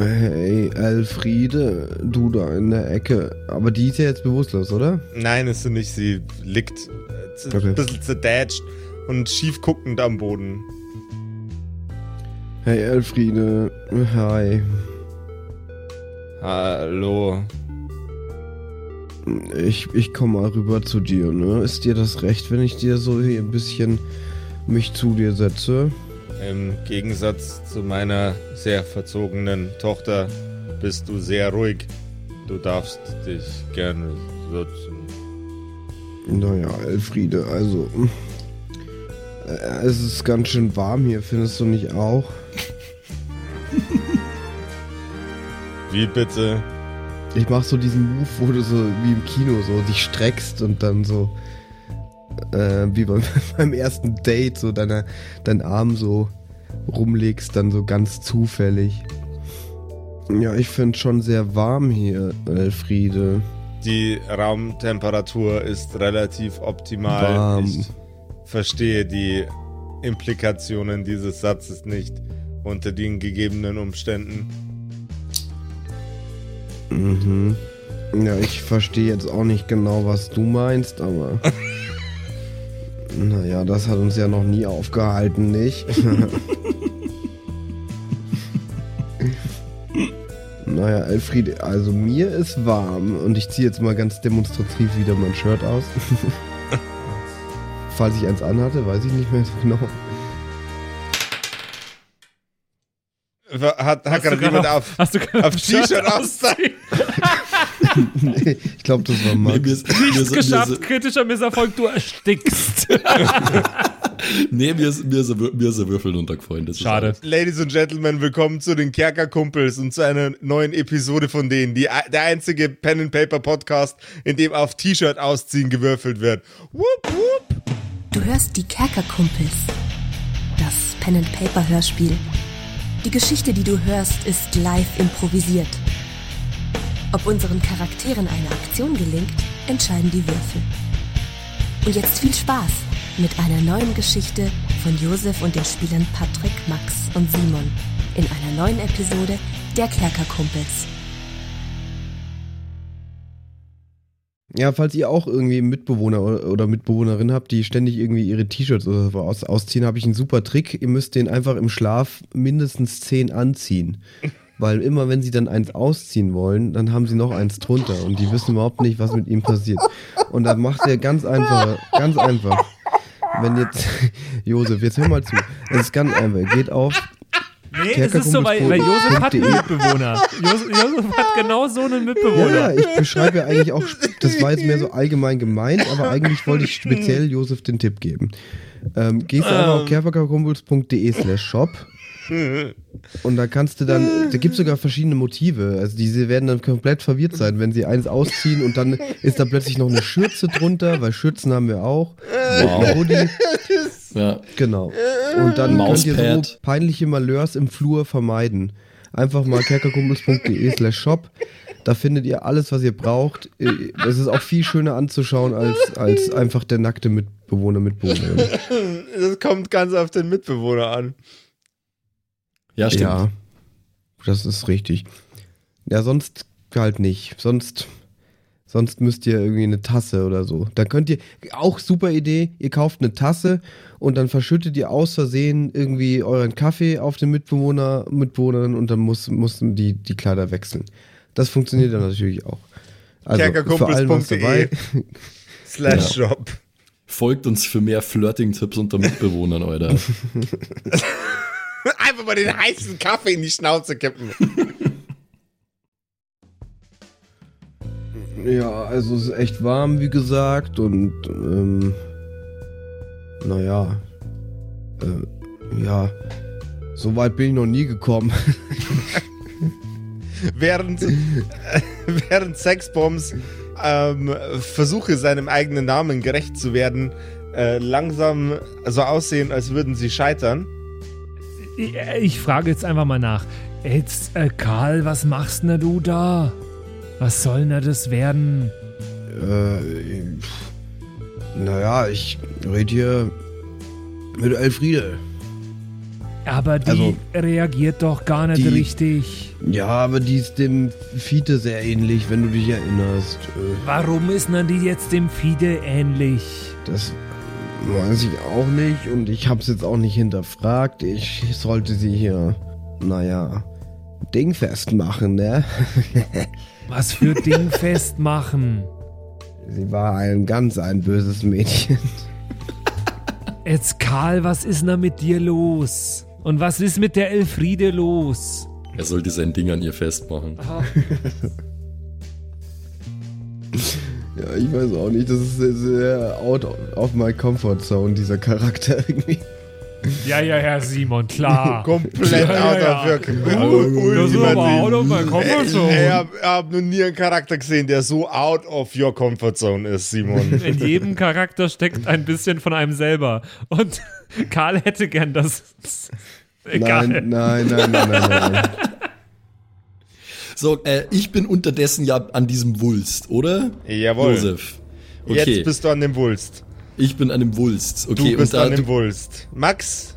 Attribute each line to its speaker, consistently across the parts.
Speaker 1: Hey, Elfriede, du da in der Ecke. Aber die ist ja jetzt bewusstlos, oder?
Speaker 2: Nein, ist sie nicht. Sie liegt äh,
Speaker 1: Okay.
Speaker 2: ein bisschen zerdatscht und schief guckend am Boden.
Speaker 1: Hey, Elfriede. Hi.
Speaker 2: Hallo.
Speaker 1: Ich, ich komme mal rüber zu dir, ne? Ist dir das recht, wenn ich dir so hier ein bisschen mich zu dir setze?
Speaker 2: Im Gegensatz zu meiner sehr verzogenen Tochter bist du sehr ruhig. Du darfst dich gerne setzen.
Speaker 1: Naja, Elfriede, also. äh, Es ist ganz schön warm hier, findest du nicht auch?
Speaker 2: Wie bitte?
Speaker 1: Ich mach so diesen Move, wo du so wie im Kino so dich streckst und dann so. Äh, wie beim, beim ersten Date, so deine, deinen Arm so rumlegst, dann so ganz zufällig. Ja, ich finde schon sehr warm hier, Elfriede.
Speaker 2: Die Raumtemperatur ist relativ optimal.
Speaker 1: Warm.
Speaker 2: Ich verstehe die Implikationen dieses Satzes nicht unter den gegebenen Umständen.
Speaker 1: Mhm. Ja, ich verstehe jetzt auch nicht genau, was du meinst, aber. naja, das hat uns ja noch nie aufgehalten, nicht? naja, Elfriede, also mir ist warm und ich ziehe jetzt mal ganz demonstrativ wieder mein Shirt aus. Falls ich eins anhatte, weiß ich nicht mehr so genau.
Speaker 2: Hat, hat
Speaker 3: Hast du
Speaker 2: gerade jemand
Speaker 3: auf-
Speaker 2: auf,
Speaker 3: Hast du gerade
Speaker 2: auf T-Shirt ausziehen?
Speaker 1: nee, ich glaube, das war
Speaker 4: Nee,
Speaker 1: Max.
Speaker 4: mir ist, mir
Speaker 3: Nichts
Speaker 4: mir
Speaker 3: geschafft,
Speaker 4: ist,
Speaker 3: kritischer Misserfolg, du erstickst.
Speaker 4: nee, mir ist, mir ist, mir ist Würfel runtergefallen. Das
Speaker 3: Schade.
Speaker 2: Ladies and Gentlemen, willkommen zu den Kerkerkumpels und zu einer neuen Episode von denen. Die, der einzige Pen and Paper Podcast, in dem auf T-Shirt ausziehen gewürfelt wird. Whoop, whoop.
Speaker 5: Du hörst die Kerkerkumpels. Das Pen and Paper Hörspiel. Die Geschichte, die du hörst, ist live improvisiert. Ob unseren Charakteren eine Aktion gelingt, entscheiden die Würfel. Und jetzt viel Spaß mit einer neuen Geschichte von Josef und den Spielern Patrick, Max und Simon in einer neuen Episode der Kerkerkumpels.
Speaker 1: Ja, falls ihr auch irgendwie Mitbewohner oder Mitbewohnerin habt, die ständig irgendwie ihre T-Shirts oder so aus, ausziehen, habe ich einen super Trick. Ihr müsst den einfach im Schlaf mindestens zehn anziehen. Weil immer, wenn sie dann eins ausziehen wollen, dann haben sie noch eins drunter und die wissen überhaupt nicht, was mit ihm passiert. Und dann macht ihr ganz einfach, ganz einfach. Wenn jetzt, Josef, jetzt hör mal zu. Es ist ganz einfach. Geht auf
Speaker 3: Nee, es ist so, weil, weil Josef hat einen Mitbewohner. Josef, Josef hat genau so einen Mitbewohner.
Speaker 1: ja, ich beschreibe ja eigentlich auch, das war jetzt mehr so allgemein gemeint, aber eigentlich wollte ich speziell Josef den Tipp geben. Ähm, gehst du einfach auf kerkerkumpels.de slash shop und da kannst du dann, da gibt es sogar verschiedene Motive. Also diese werden dann komplett verwirrt sein, wenn sie eins ausziehen und dann ist da plötzlich noch eine Schürze drunter, weil Schürzen haben wir auch.
Speaker 4: Wow.
Speaker 1: Hoodie,
Speaker 4: Ja.
Speaker 1: genau. Und dann könnt ihr so
Speaker 4: Mauspad.
Speaker 1: peinliche Malheurs im Flur vermeiden. Einfach mal kerkerkumpels.de slash shop. Da findet ihr alles, was ihr braucht. Es ist auch viel schöner anzuschauen als, als einfach der nackte Mitbewohner, Mitbewohnerin.
Speaker 2: Das kommt ganz auf den Mitbewohner an.
Speaker 4: Ja, stimmt.
Speaker 1: Ja, das ist richtig. Ja, sonst halt nicht. Sonst, sonst müsst ihr irgendwie eine Tasse oder so. Da könnt ihr, auch super Idee, ihr kauft eine Tasse und dann verschüttet ihr aus Versehen irgendwie euren Kaffee auf den Mitbewohner, Mitbewohnerin und dann muss, mussten die, die Kleider wechseln. Das funktioniert dann natürlich auch. Also, für allen was dabei.
Speaker 2: Slash Shop.
Speaker 4: Folgt uns für mehr Flirting-Tipps unter Mitbewohnern, Alter.
Speaker 2: Einfach mal den heißen Kaffee in die Schnauze kippen.
Speaker 1: Ja, also es ist echt warm, wie gesagt, und ähm, naja, äh, ja, so weit bin ich noch nie gekommen.
Speaker 2: während, äh, während Sexbombs ähm, versuche, seinem eigenen Namen gerecht zu werden, äh, langsam so aussehen, als würden sie scheitern.
Speaker 3: Ich, ich frage jetzt einfach mal nach. Jetzt, äh, Karl, was machst denn du da? Was soll denn das werden?
Speaker 1: äh, naja, ich rede hier mit Elfriede.
Speaker 3: Aber die
Speaker 1: Also,
Speaker 3: reagiert doch gar nicht
Speaker 1: die-
Speaker 3: richtig.
Speaker 1: Ja, aber die ist dem Fiete sehr ähnlich, wenn du dich erinnerst. Äh,
Speaker 3: Warum ist denn die jetzt dem Fide ähnlich?
Speaker 1: Das weiß ich auch nicht und ich hab's jetzt auch nicht hinterfragt. Ich sollte sie hier, naja, dingfest machen, ne?
Speaker 3: Was für Ding festmachen?
Speaker 1: Sie war ein ganz ein böses Mädchen.
Speaker 3: Jetzt Karl, was ist denn da mit dir los? Und was ist mit der Elfriede los?
Speaker 4: Er sollte sein Ding an ihr festmachen.
Speaker 1: Ja, ich weiß auch nicht, das ist sehr, sehr out of my comfort zone, dieser Charakter irgendwie.
Speaker 3: Ja, ja, ja, Simon, klar.
Speaker 2: Komplett
Speaker 3: Ja,
Speaker 2: out
Speaker 3: ja,
Speaker 2: of
Speaker 3: ja.
Speaker 2: your
Speaker 3: Das ist aber out of my comfort zone.
Speaker 2: Ich habe hab noch nie einen Charakter gesehen, der so out of your comfort zone ist, Simon.
Speaker 3: In jedem Charakter steckt ein bisschen von einem selber. Und Karl hätte gern das. Egal.
Speaker 1: Nein, nein, nein, nein, nein, nein.
Speaker 4: So, äh, ich bin unterdessen ja an diesem Wulst, oder?
Speaker 2: Jawohl.
Speaker 4: Josef. Okay,
Speaker 2: Jetzt bist du an dem Wulst.
Speaker 4: ich bin an dem Wulst.
Speaker 2: Du
Speaker 4: Okay,
Speaker 2: bist
Speaker 4: und da,
Speaker 2: an dem Wulst. Max,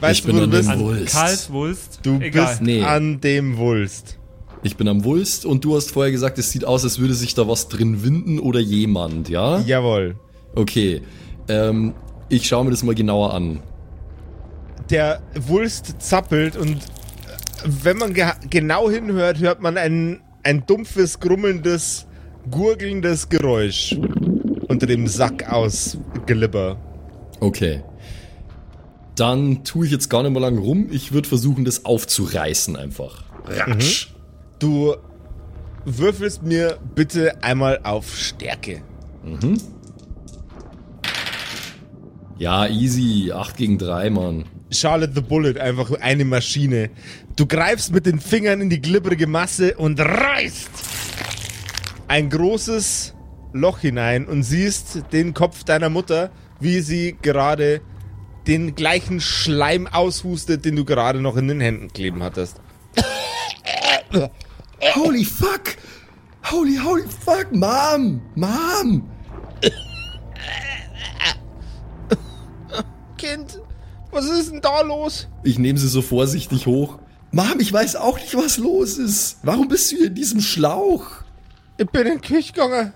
Speaker 2: weißt
Speaker 4: Ich
Speaker 2: du,
Speaker 4: bin
Speaker 2: wo du
Speaker 4: an dem
Speaker 2: bist?
Speaker 3: An
Speaker 4: Wulst.
Speaker 3: Karls Wulst.
Speaker 2: Du
Speaker 3: Egal.
Speaker 2: bist
Speaker 4: Nee.
Speaker 2: an dem Wulst.
Speaker 4: ich bin am Wulst und du hast vorher gesagt, es sieht aus, als würde sich da was drin winden oder jemand, ja?
Speaker 2: Jawohl.
Speaker 4: Okay, ähm, ich schaue mir das mal genauer an.
Speaker 2: Der Wulst zappelt und wenn man ge genau hinhört, hört man ein, ein dumpfes, grummelndes, gurgelndes Geräusch unter dem Sack aus Glibber.
Speaker 4: Okay. Dann tue ich jetzt gar nicht mehr lang rum. Ich würde versuchen, das aufzureißen einfach. Ratsch.
Speaker 2: Du würfelst mir bitte einmal auf Stärke.
Speaker 4: Ja, easy. 8 gegen 3, Mann.
Speaker 2: Charlotte the Bullet, einfach eine Maschine. Du greifst mit den Fingern in die glibberige Masse und reißt ein großes Loch hinein und siehst den Kopf deiner Mutter, wie sie gerade den gleichen Schleim aushustet, den du gerade noch in den Händen kleben hattest.
Speaker 4: Holy fuck! Holy, holy fuck, Mom! Mom!
Speaker 2: Kind, was ist denn da los?
Speaker 4: Ich nehme sie so vorsichtig hoch. Mom, ich weiß auch nicht, was los ist. Warum bist du hier in diesem Schlauch?
Speaker 2: Ich bin in die Küche gegangen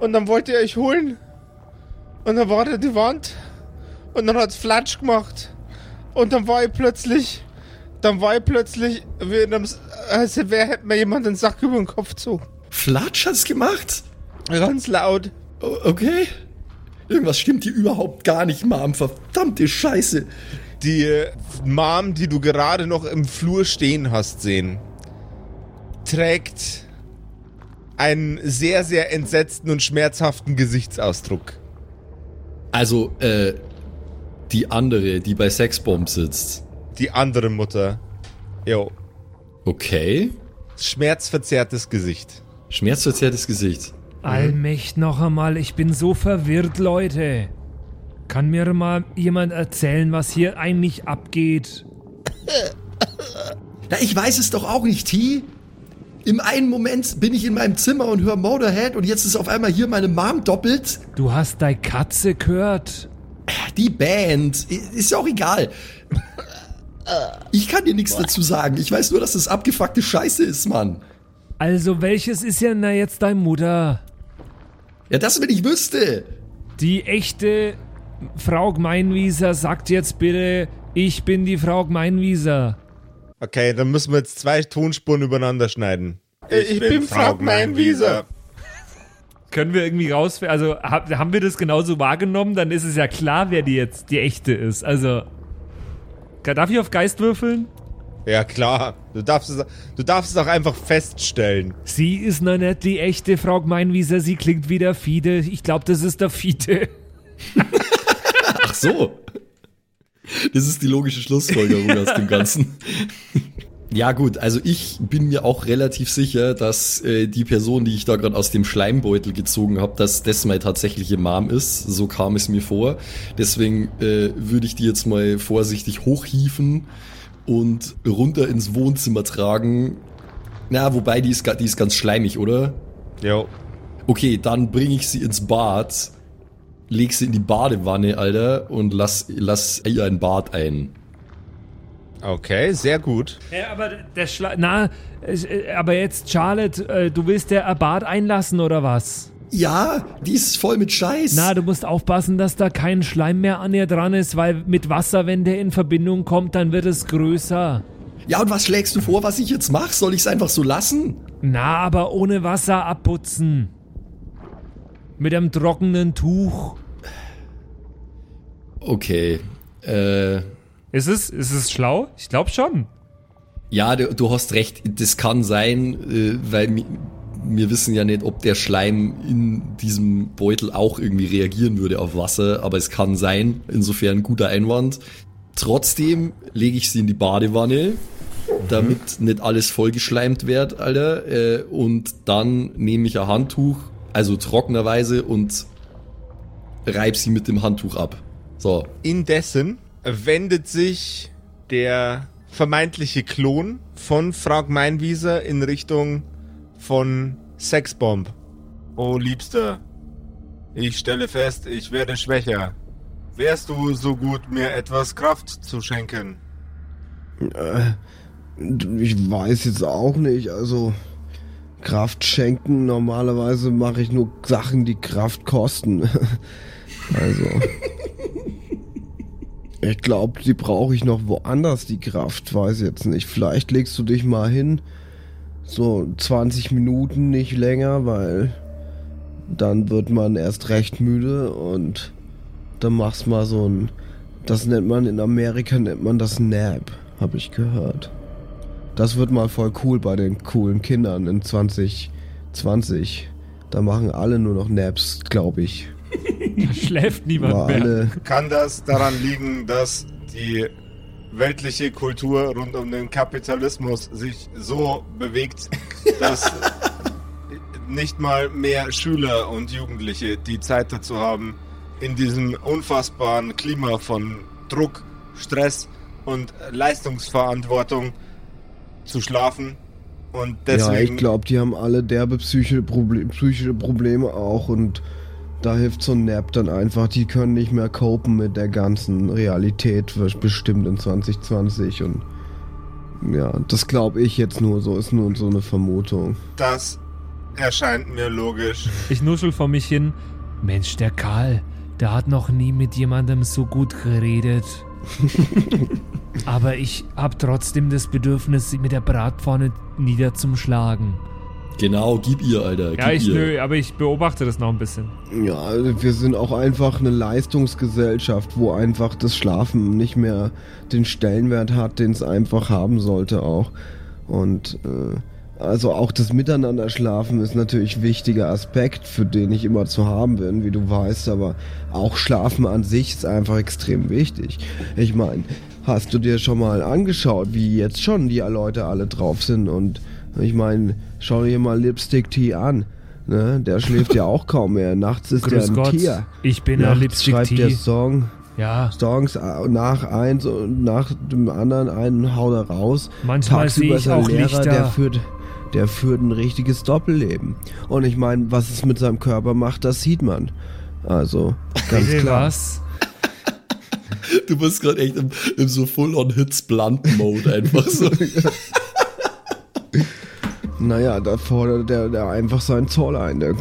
Speaker 2: und dann wollte ihr euch holen und dann war da die Wand und dann hat's Flatsch gemacht und dann war ich plötzlich, dann war ich plötzlich wie in einem, S- als wer hätte mir jemand den Sack über den Kopf gezogen.
Speaker 4: Flatsch hat's gemacht?
Speaker 2: Ganz laut.
Speaker 4: O- Okay. Irgendwas stimmt hier überhaupt gar nicht, Mom. Verdammte Scheiße.
Speaker 2: Die äh, Mom, die du gerade noch im Flur stehen hast sehen, trägt einen sehr, sehr entsetzten und schmerzhaften Gesichtsausdruck.
Speaker 4: Also, äh, die andere, die bei Sexbomb sitzt.
Speaker 2: Die andere Mutter. Jo.
Speaker 4: Okay.
Speaker 2: Schmerzverzerrtes Gesicht.
Speaker 4: Schmerzverzerrtes Gesicht.
Speaker 3: Allmächt noch einmal, ich bin so verwirrt, Leute. Kann mir mal jemand erzählen, was hier eigentlich abgeht?
Speaker 4: Na, ich weiß es doch auch nicht, T. Im einen Moment bin ich in meinem Zimmer und höre Motorhead und jetzt ist auf einmal hier meine Mom doppelt.
Speaker 3: Du hast deine Katze gehört.
Speaker 4: Die Band. Ist ja auch egal. Ich kann dir nichts dazu sagen. Ich weiß nur, dass das abgefuckte Scheiße ist, Mann.
Speaker 3: Also, welches ist ja na jetzt deine Mutter?
Speaker 4: Ja, das, wenn ich wüsste.
Speaker 3: Die echte Frau Gmeinwieser sagt jetzt bitte, ich bin die Frau Gmeinwieser.
Speaker 2: Okay, dann müssen wir jetzt zwei Tonspuren übereinander schneiden. Ich, bin Frau Meinwieser.
Speaker 3: Können wir irgendwie raus, also hab, haben wir das genauso wahrgenommen, dann ist es ja klar, wer die jetzt die echte ist. Also, darf ich auf Geist würfeln?
Speaker 2: Ja, klar. Du darfst, es, du darfst es auch einfach feststellen.
Speaker 3: Sie ist noch nicht die echte Frau Gmeinwieser, sie klingt wie der Fiete. Ich glaube, das ist der Fiete.
Speaker 4: Ach so. Das ist die logische Schlussfolgerung aus dem Ganzen. Ja gut, also ich bin mir auch relativ sicher, dass äh, die Person, die ich da gerade aus dem Schleimbeutel gezogen habe, dass das meine tatsächliche Mom ist. So kam es mir vor. Deswegen äh, würde ich die jetzt mal vorsichtig hochhieven und runter ins Wohnzimmer tragen. Na, wobei die ist, die ist ganz schleimig, oder?
Speaker 2: Jo.
Speaker 4: Okay, dann bringe ich sie ins Bad, leg sie in die Badewanne, Alter, und lass, lass ihr ein Bad ein.
Speaker 2: Okay, sehr gut.
Speaker 3: Ja, aber der Schla Na, äh, aber jetzt, Charlotte, äh, du willst der Bad einlassen oder was?
Speaker 4: Ja, die ist voll mit Scheiß.
Speaker 3: Na, du musst aufpassen, dass da kein Schleim mehr an ihr dran ist, weil mit Wasser, wenn der in Verbindung kommt, dann wird es größer.
Speaker 4: ja, und was schlägst du vor, was ich jetzt mache? Soll ich es einfach so lassen?
Speaker 3: Na, aber ohne Wasser abputzen. Mit einem trockenen Tuch.
Speaker 4: Okay. Äh,
Speaker 3: Ist es, ist es schlau? Ich glaube schon.
Speaker 4: ja, du, du hast recht. Das kann sein, äh, weil wir wissen ja nicht, ob der Schleim in diesem Beutel auch irgendwie reagieren würde auf Wasser, aber es kann sein. Insofern guter Einwand. Trotzdem lege ich sie in die Badewanne, damit nicht alles vollgeschleimt wird, Alter. Äh, und dann nehme ich ein Handtuch, also trockenerweise, und reib sie mit dem Handtuch ab. So.
Speaker 2: Indessen wendet sich der vermeintliche Klon von Frau Meinwieser in Richtung von Sexbomb. Oh, Liebster, ich stelle fest, ich werde schwächer. Wärst du so gut, mir etwas Kraft zu schenken?
Speaker 1: Ich weiß jetzt auch nicht, also Kraft schenken, normalerweise mache ich nur Sachen, die Kraft kosten. also. Ich glaube, die brauche ich noch woanders, die Kraft, weiß jetzt nicht. Vielleicht legst du dich mal hin, so 20 Minuten, nicht länger, weil dann wird man erst recht müde und dann machst mal so ein, das nennt man in Amerika, nennt man das Nap, habe ich gehört. Das wird mal voll cool bei den coolen Kindern in 2020. Da machen alle nur noch Naps, glaube ich.
Speaker 3: Da schläft niemand
Speaker 1: Aber
Speaker 3: mehr.
Speaker 1: alle,
Speaker 2: Kann das daran liegen, dass die weltliche Kultur rund um den Kapitalismus sich so bewegt, dass nicht mal mehr Schüler und Jugendliche die Zeit dazu haben, in diesem unfassbaren Klima von Druck, Stress und Leistungsverantwortung zu schlafen. Und
Speaker 1: ja,
Speaker 2: deswegen
Speaker 1: ich glaube, die haben alle derbe psychische, Proble psychische Probleme auch und da hilft so ein Nap dann einfach. Die können nicht mehr copen mit der ganzen Realität, bestimmt in 2020 und ja, das glaube ich jetzt nur so, ist nur so eine Vermutung.
Speaker 2: das erscheint mir logisch.
Speaker 3: Ich nuschel vor mich hin. Mensch, der Karl, der hat noch nie mit jemandem so gut geredet. Aber ich hab trotzdem das Bedürfnis, sie mit der Bratpfanne niederzuschlagen.
Speaker 4: Genau, gib ihr, Alter.
Speaker 3: Ja,
Speaker 4: gib
Speaker 3: ich
Speaker 4: ihr.
Speaker 3: nö, aber ich beobachte das noch ein bisschen.
Speaker 1: Ja, also wir sind auch einfach eine Leistungsgesellschaft, wo einfach das Schlafen nicht mehr den Stellenwert hat, den es einfach haben sollte auch. Und äh, also auch das Miteinanderschlafen ist natürlich ein wichtiger Aspekt, für den ich immer zu haben bin, wie du weißt, aber auch Schlafen an sich ist einfach extrem wichtig. Ich meine, hast du dir schon mal angeschaut, wie jetzt schon die Leute alle drauf sind und ich meine, schau dir mal Lipstick Tea an. Ne? Der schläft ja auch kaum mehr. Nachts ist
Speaker 3: Grüß
Speaker 1: der ein
Speaker 3: Gott,
Speaker 1: Tier.
Speaker 3: ich bin ein
Speaker 1: Nachts
Speaker 3: Lipstick
Speaker 1: schreibt der. Song,
Speaker 3: Ja,
Speaker 1: Songs äh, nach eins und nach dem anderen einen haut er raus.
Speaker 3: Manchmal
Speaker 1: Tagsüber
Speaker 3: sehe
Speaker 1: ist
Speaker 3: ich
Speaker 1: er
Speaker 3: auch
Speaker 1: Lehrer,
Speaker 3: Lichter.
Speaker 1: Der führt, der führt ein richtiges Doppelleben. Und ich meine, was es mit seinem Körper macht, das sieht man. Also, ganz
Speaker 3: bitte
Speaker 1: klar.
Speaker 3: was?
Speaker 4: Du bist gerade echt im, im so Full-on-Hits-Blunt-Mode einfach so.
Speaker 1: Naja, da fordert der, der einfach seinen Zoll ein. Der,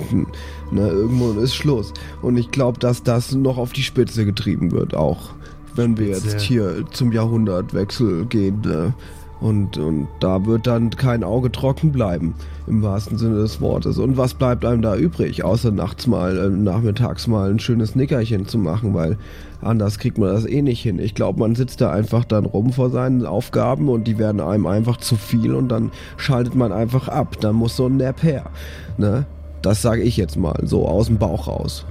Speaker 1: ne, irgendwo ist Schluss. Und ich glaube, dass das noch auf die Spitze getrieben wird, auch wenn wir
Speaker 3: Spitze.
Speaker 1: jetzt hier zum Jahrhundertwechsel gehen. Ne? Und, und da wird dann kein Auge trocken bleiben, im wahrsten Sinne des Wortes. Und was bleibt einem da übrig, außer nachts mal, äh, nachmittags mal ein schönes Nickerchen zu machen, weil anders kriegt man das eh nicht hin. Ich glaube, man sitzt da einfach dann rum vor seinen Aufgaben und die werden einem einfach zu viel und dann schaltet man einfach ab. Dann muss so ein Nap her. Ne? Das sage ich jetzt mal, so aus dem Bauch raus.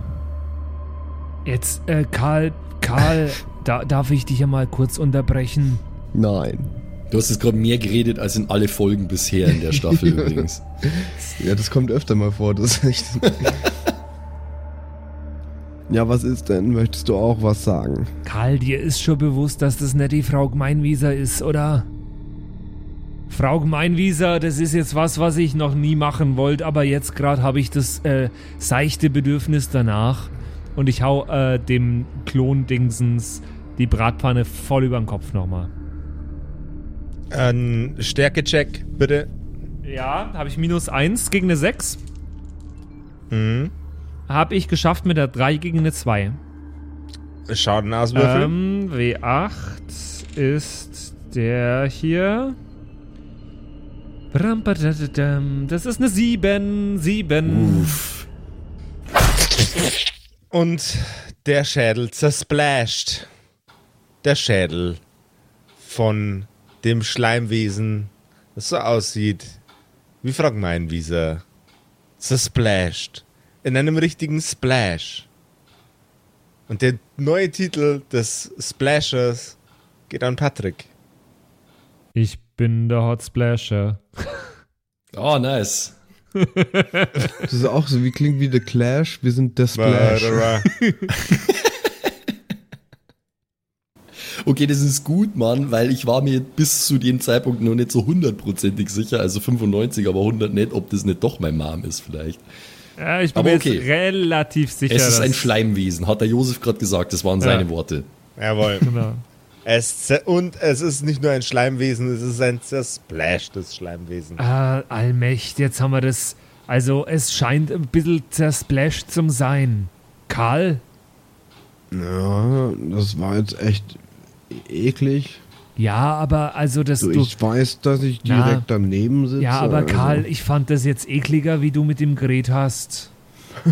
Speaker 3: Jetzt, äh, Karl, Karl, da, darf ich dich ja mal kurz unterbrechen?
Speaker 1: Nein.
Speaker 4: Du hast jetzt gerade mehr geredet als in alle Folgen bisher in der Staffel übrigens.
Speaker 1: Ja, das kommt öfter mal vor, das ist echt. ja, was ist denn? Möchtest du auch was sagen?
Speaker 3: Karl, dir ist schon bewusst, dass das nicht die Frau Gmeinwieser ist, oder? Frau Gmeinwieser, das ist jetzt was, was ich noch nie machen wollte, aber jetzt gerade habe ich das äh, seichte Bedürfnis danach und ich hau äh, dem Klon Dingsens die Bratpfanne voll über den Kopf nochmal.
Speaker 2: Ein Stärkecheck, bitte.
Speaker 3: Ja, habe ich minus 1 gegen eine 6.
Speaker 2: Mhm.
Speaker 3: Habe ich geschafft mit der 3 gegen eine 2.
Speaker 2: Schaden auswürfeln.
Speaker 3: Ähm, W8 ist der hier. Das ist eine 7. 7.
Speaker 4: Uff.
Speaker 2: Und der Schädel zersplasht. Der Schädel von dem Schleimwesen, das so aussieht wie Frogmeinwieser. Zersplasht. In einem richtigen Splash. Und der neue Titel des Splashers geht an Patrick.
Speaker 3: Ich bin der Hot Splasher.
Speaker 4: Oh, nice.
Speaker 1: Das ist auch so, wie klingt wie The Clash, wir sind der Splash.
Speaker 4: Okay, das ist gut, Mann, weil ich war mir bis zu dem Zeitpunkt noch nicht so hundertprozentig sicher, also 95, aber 100 nicht, ob das nicht doch mein Mom ist vielleicht.
Speaker 3: Ja, ich bin
Speaker 4: Aber
Speaker 3: mir
Speaker 4: okay.
Speaker 3: jetzt relativ sicher.
Speaker 4: Es ist ein Schleimwesen, hat der Josef gerade gesagt, das waren
Speaker 3: Ja.
Speaker 4: seine Worte.
Speaker 2: Jawohl.
Speaker 3: Genau.
Speaker 2: Es und es ist nicht nur ein Schleimwesen, es ist ein zersplashtes Schleimwesen.
Speaker 3: Ah, Allmächt, jetzt haben wir das. Also, es scheint ein bisschen zersplashed zum sein. Karl?
Speaker 1: Ja, das war jetzt echt eklig.
Speaker 3: Ja, aber also das du.
Speaker 1: ich weiß, dass ich
Speaker 3: Na.
Speaker 1: direkt daneben sitze.
Speaker 3: Ja, aber
Speaker 1: also-
Speaker 3: Karl, ich fand das jetzt ekliger, wie du mit dem Gerät hast.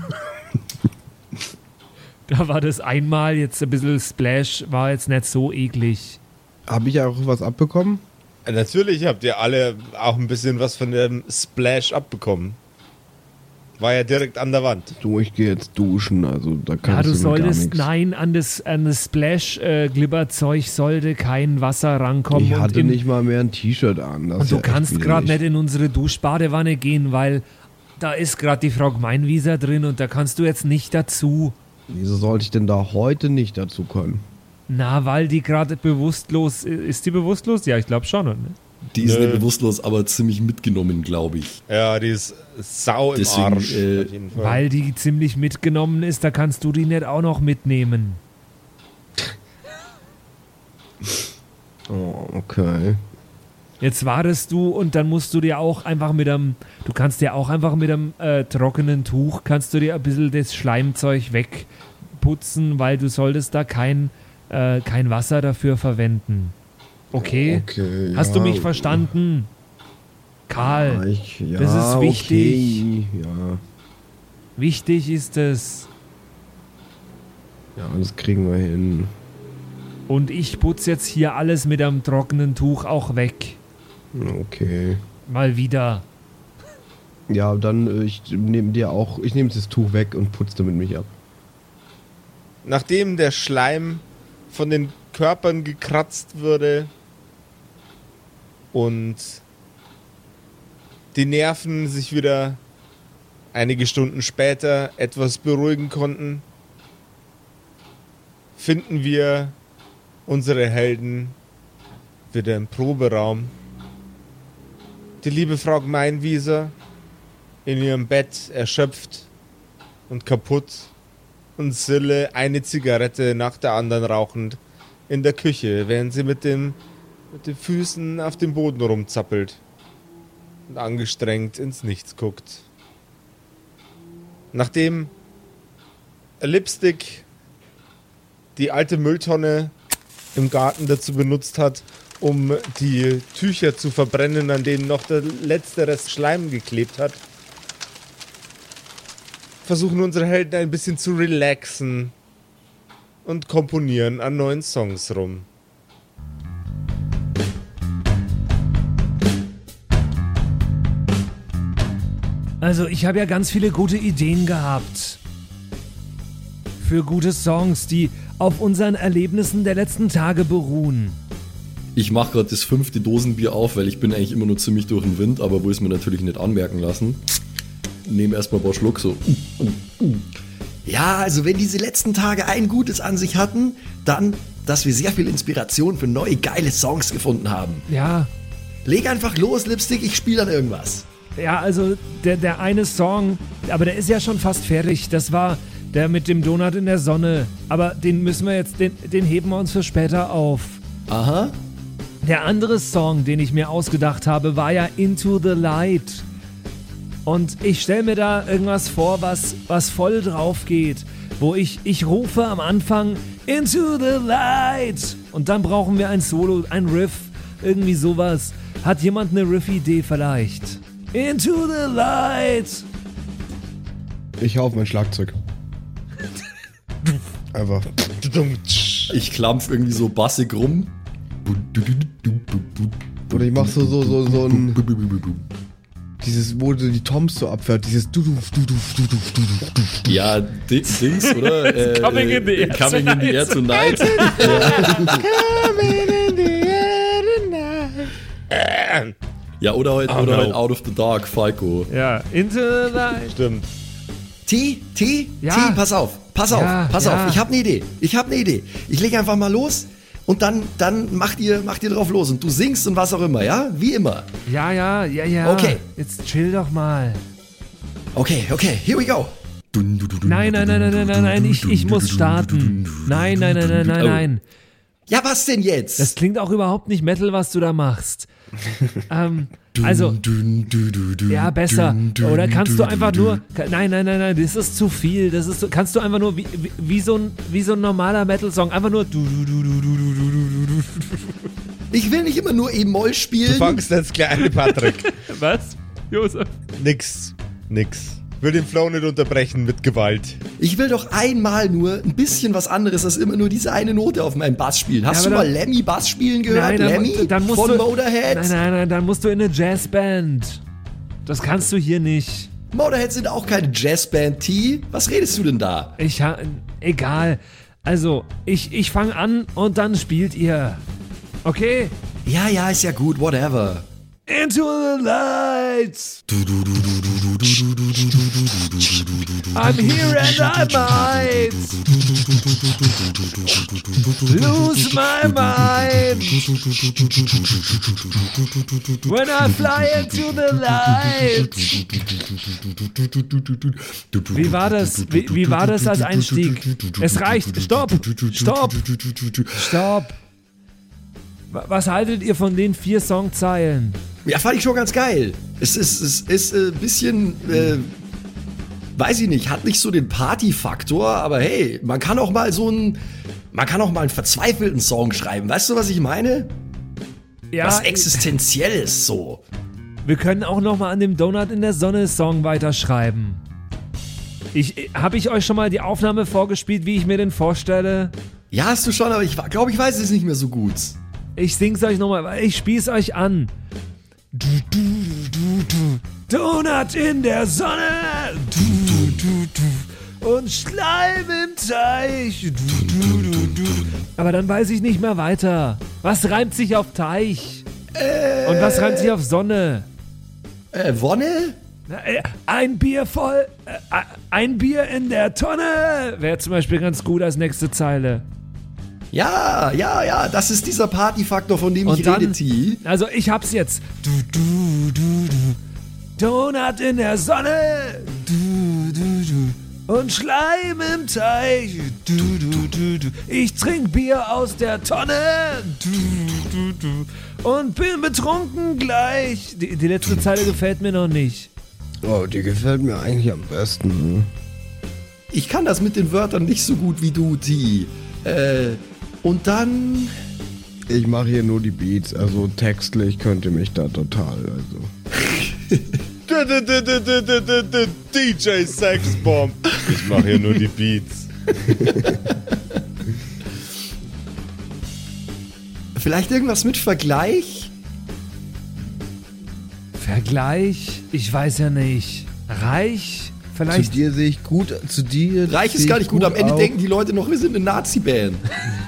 Speaker 3: da war das einmal jetzt ein bisschen Splash, war jetzt nicht so eklig.
Speaker 1: Habe ich auch was abbekommen?
Speaker 2: Natürlich habt ihr alle auch ein bisschen was von dem Splash abbekommen. War ja direkt an der Wand.
Speaker 1: Du, ich gehe jetzt duschen, also da
Speaker 3: Ja,
Speaker 1: kannst
Speaker 3: du
Speaker 1: du, gar
Speaker 3: solltest,
Speaker 1: nichts.
Speaker 3: nein, an das, an das Splash-Glibberzeug sollte kein Wasser rankommen.
Speaker 1: Ich
Speaker 3: und
Speaker 1: hatte
Speaker 3: im-
Speaker 1: nicht mal mehr ein T-Shirt an. Das
Speaker 3: Und
Speaker 1: ist
Speaker 3: du
Speaker 1: ja echt
Speaker 3: kannst gerade nicht in unsere Duschbadewanne gehen, weil da ist gerade die Frau Gemeinwieser drin und da kannst du jetzt nicht dazu.
Speaker 1: Wieso sollte ich denn da heute nicht dazu können?
Speaker 3: Na, weil die gerade bewusstlos ist. die bewusstlos? Ja, ich glaube schon. Ne?
Speaker 4: Die ist
Speaker 2: Nö.
Speaker 4: nicht bewusstlos, aber ziemlich mitgenommen, glaube ich.
Speaker 2: Ja, die ist sau im
Speaker 4: Deswegen,
Speaker 2: Arsch.
Speaker 4: äh,
Speaker 2: auf jeden Fall.
Speaker 3: Weil die ziemlich mitgenommen ist, da kannst du die nicht auch noch mitnehmen.
Speaker 1: Oh, okay.
Speaker 3: Jetzt wartest du und dann musst du dir auch einfach mit einem, du kannst dir auch einfach mit einem äh, trockenen Tuch, kannst du dir ein bisschen das Schleimzeug wegputzen, weil du solltest da kein, äh, kein Wasser dafür verwenden. Okay?
Speaker 1: Okay.
Speaker 3: Hast du
Speaker 1: ja.
Speaker 3: mich verstanden?
Speaker 1: Ja,
Speaker 3: Karl,
Speaker 1: ich, ja,
Speaker 3: Das ist wichtig.
Speaker 1: Okay. Ja,
Speaker 3: wichtig ist es.
Speaker 1: ja, das kriegen wir hin.
Speaker 3: Und ich putze jetzt hier alles mit einem trockenen Tuch auch weg.
Speaker 1: Okay.
Speaker 3: Mal wieder.
Speaker 1: Ja, dann äh, ich nehme dir auch, ich nehme das Tuch weg und putze damit mich ab.
Speaker 2: Nachdem der Schleim von den Körpern gekratzt wurde und die Nerven sich wieder einige Stunden später etwas beruhigen konnten, finden wir unsere Helden wieder im Proberaum. Die liebe Frau Gemeinwieser in ihrem Bett erschöpft und kaputt und Sille eine Zigarette nach der anderen rauchend in der Küche, während sie mit, dem, mit den Füßen auf dem Boden rumzappelt und angestrengt ins Nichts guckt. Nachdem Lipstick die alte Mülltonne im Garten dazu benutzt hat, um die Tücher zu verbrennen, an denen noch der letzte Rest Schleim geklebt hat, versuchen unsere Helden ein bisschen zu relaxen und komponieren an neuen Songs rum.
Speaker 3: Also, ich habe ja ganz viele gute Ideen gehabt. Für gute Songs, die auf unseren Erlebnissen der letzten Tage beruhen.
Speaker 4: Ich mache gerade das fünfte Dosenbier auf, weil ich bin eigentlich immer nur ziemlich durch den Wind, aber wo es mir natürlich nicht anmerken lassen. Nehme erstmal ein paar Schluck so. Ja, also wenn diese letzten Tage ein Gutes an sich hatten, dann, dass wir sehr viel Inspiration für neue geile Songs gefunden haben.
Speaker 3: Ja,
Speaker 4: Leg einfach los, Lipstick, ich spiele dann irgendwas.
Speaker 3: Ja, also der, der eine Song, aber der ist ja schon fast fertig. Das war der mit dem Donut in der Sonne. Aber den müssen wir jetzt, den, den heben wir uns für später auf.
Speaker 4: Aha.
Speaker 3: Der andere Song, den ich mir ausgedacht habe, war ja Into the Light. Und ich stelle mir da irgendwas vor, was, was voll drauf geht. Wo ich, ich rufe am Anfang Into the Light. Und dann brauchen wir ein Solo, ein Riff, irgendwie sowas. Hat jemand eine Riff-Idee vielleicht? Into the light.
Speaker 1: Ich hau auf mein Schlagzeug. Einfach.
Speaker 4: Ich klampf irgendwie so bassig rum.
Speaker 1: Oder ich mach so, so, so, so ein. Dieses, wo die Toms so abfährt, dieses Duduf, Duduf, Duduf, Duduf, Duduf. Ja, Dings, oder?
Speaker 4: Äh, coming in the äh, air
Speaker 3: coming tonight. In the air tonight.
Speaker 4: coming in the air tonight. ja, oder heute,
Speaker 2: Oh,
Speaker 4: oder
Speaker 2: no.
Speaker 4: heute Out of the Dark, Falco.
Speaker 3: Ja, Into the Light.
Speaker 2: Stimmt.
Speaker 4: T, T,
Speaker 3: Ja.
Speaker 4: T, pass auf, pass auf,
Speaker 3: Ja,
Speaker 4: pass
Speaker 3: ja.
Speaker 4: auf. Ich habe eine Idee. Ich habe eine Idee. Ich lege einfach mal los und dann, dann macht ihr, macht ihr drauf los und du singst und was auch immer, ja? Wie immer.
Speaker 3: Ja, ja, ja, ja.
Speaker 4: Okay.
Speaker 3: Jetzt chill doch mal.
Speaker 4: Okay, okay, here we go.
Speaker 3: Nein, nein, nein, nein, nein, nein, nein, ich, ich muss starten. Nein, nein, nein, nein, nein,
Speaker 4: Oh. Ja, was denn jetzt?
Speaker 3: Das klingt auch überhaupt nicht Metal, was du da machst. ähm, also, dün, dün, dün, ja, besser. Oder kannst du einfach nur, nein, nein, nein, nein, das ist zu viel. Das ist, kannst du einfach nur, wie, wie, wie so, ein, wie so ein normaler Metal-Song, einfach nur.
Speaker 4: Ich will nicht immer nur E-Moll spielen.
Speaker 2: Du fangst das kleine Patrick.
Speaker 3: was, Josef?
Speaker 2: Nix, nix. Will den Flow nicht unterbrechen mit Gewalt.
Speaker 4: Ich will doch einmal nur ein bisschen was anderes als immer nur diese eine Note auf meinem Bass spielen. Hast
Speaker 3: Ja,
Speaker 4: du mal
Speaker 3: dann-
Speaker 4: Lemmy Bass spielen gehört?
Speaker 3: dann,
Speaker 4: Lemmy
Speaker 3: dann musst
Speaker 4: von
Speaker 3: du.
Speaker 4: Motorhead?
Speaker 3: Nein, nein, nein, dann musst du in eine Jazzband. Das kannst du hier nicht.
Speaker 4: Motorhead sind auch keine Jazzband, T. Was redest du denn da?
Speaker 3: Ich ha egal. Also, ich, ich fange an und dann spielt ihr. Okay?
Speaker 4: Ja, ja, ist ja gut, whatever.
Speaker 3: Into the lights. I'm here and I might lose my mind when I fly into the lights. Wie war das? Wie, wie war das als Einstieg? Es reicht. Stopp! Stopp! Stopp! Wa- Was haltet ihr von den vier Songzeilen?
Speaker 4: Ja, fand ich schon ganz geil. Es ist, es ist ein bisschen, äh, weiß ich nicht, hat nicht so den Party-Faktor, aber hey, man kann auch mal so einen, man kann auch mal einen verzweifelten Song schreiben. Weißt du, was ich meine?
Speaker 3: Ja,
Speaker 4: Was Existenzielles so.
Speaker 3: wir können auch noch mal an dem Donut in der Sonne Song weiterschreiben. Ich, habe ich euch schon mal die Aufnahme vorgespielt, wie ich mir den vorstelle?
Speaker 4: Ja, hast du schon, aber ich glaube, ich weiß es nicht mehr so gut.
Speaker 3: Ich sing's euch nochmal, ich spiel's euch an. Du, du, du, du, Donut in der Sonne. Du, du, du, und Schleim im Teich. Du, du, du, du. Aber dann weiß ich nicht mehr weiter. Was reimt sich auf Teich? Und was reimt sich auf Sonne?
Speaker 4: Äh, Wonne?
Speaker 3: Äh, Ein Bier voll, äh, ein Bier in der Tonne wäre zum Beispiel ganz gut als nächste Zeile.
Speaker 4: Ja, ja, ja, das ist dieser Party-Faktor, von dem ich
Speaker 3: Und dann,
Speaker 4: rede, T.
Speaker 3: also ich hab's jetzt. Du, du, du, du. Donut in der Sonne. Du, du, du. Und Schleim im Teich. Du, du, du, du. Ich trink Bier aus der Tonne. Du, du, du. Und bin betrunken gleich. Die, die letzte Zeile gefällt mir noch nicht.
Speaker 1: Oh, die gefällt mir eigentlich am besten.
Speaker 4: Ich kann das mit den Wörtern nicht so gut wie du, T. Äh, und dann...
Speaker 1: Ich mache hier nur die Beats, also textlich könnte mich da total, also.
Speaker 2: DJ Sexbomb. Ich mache hier nur die Beats.
Speaker 4: Vielleicht irgendwas mit Vergleich?
Speaker 3: Vergleich? Ich weiß ja nicht. Reich?
Speaker 1: Zu
Speaker 3: Vielleicht.
Speaker 1: dir sehe ich gut, zu dir.
Speaker 4: Reich ist gar
Speaker 1: ich
Speaker 4: nicht gut. Am Ende
Speaker 1: auch.
Speaker 4: denken die Leute noch, wir sind eine Nazi-Band.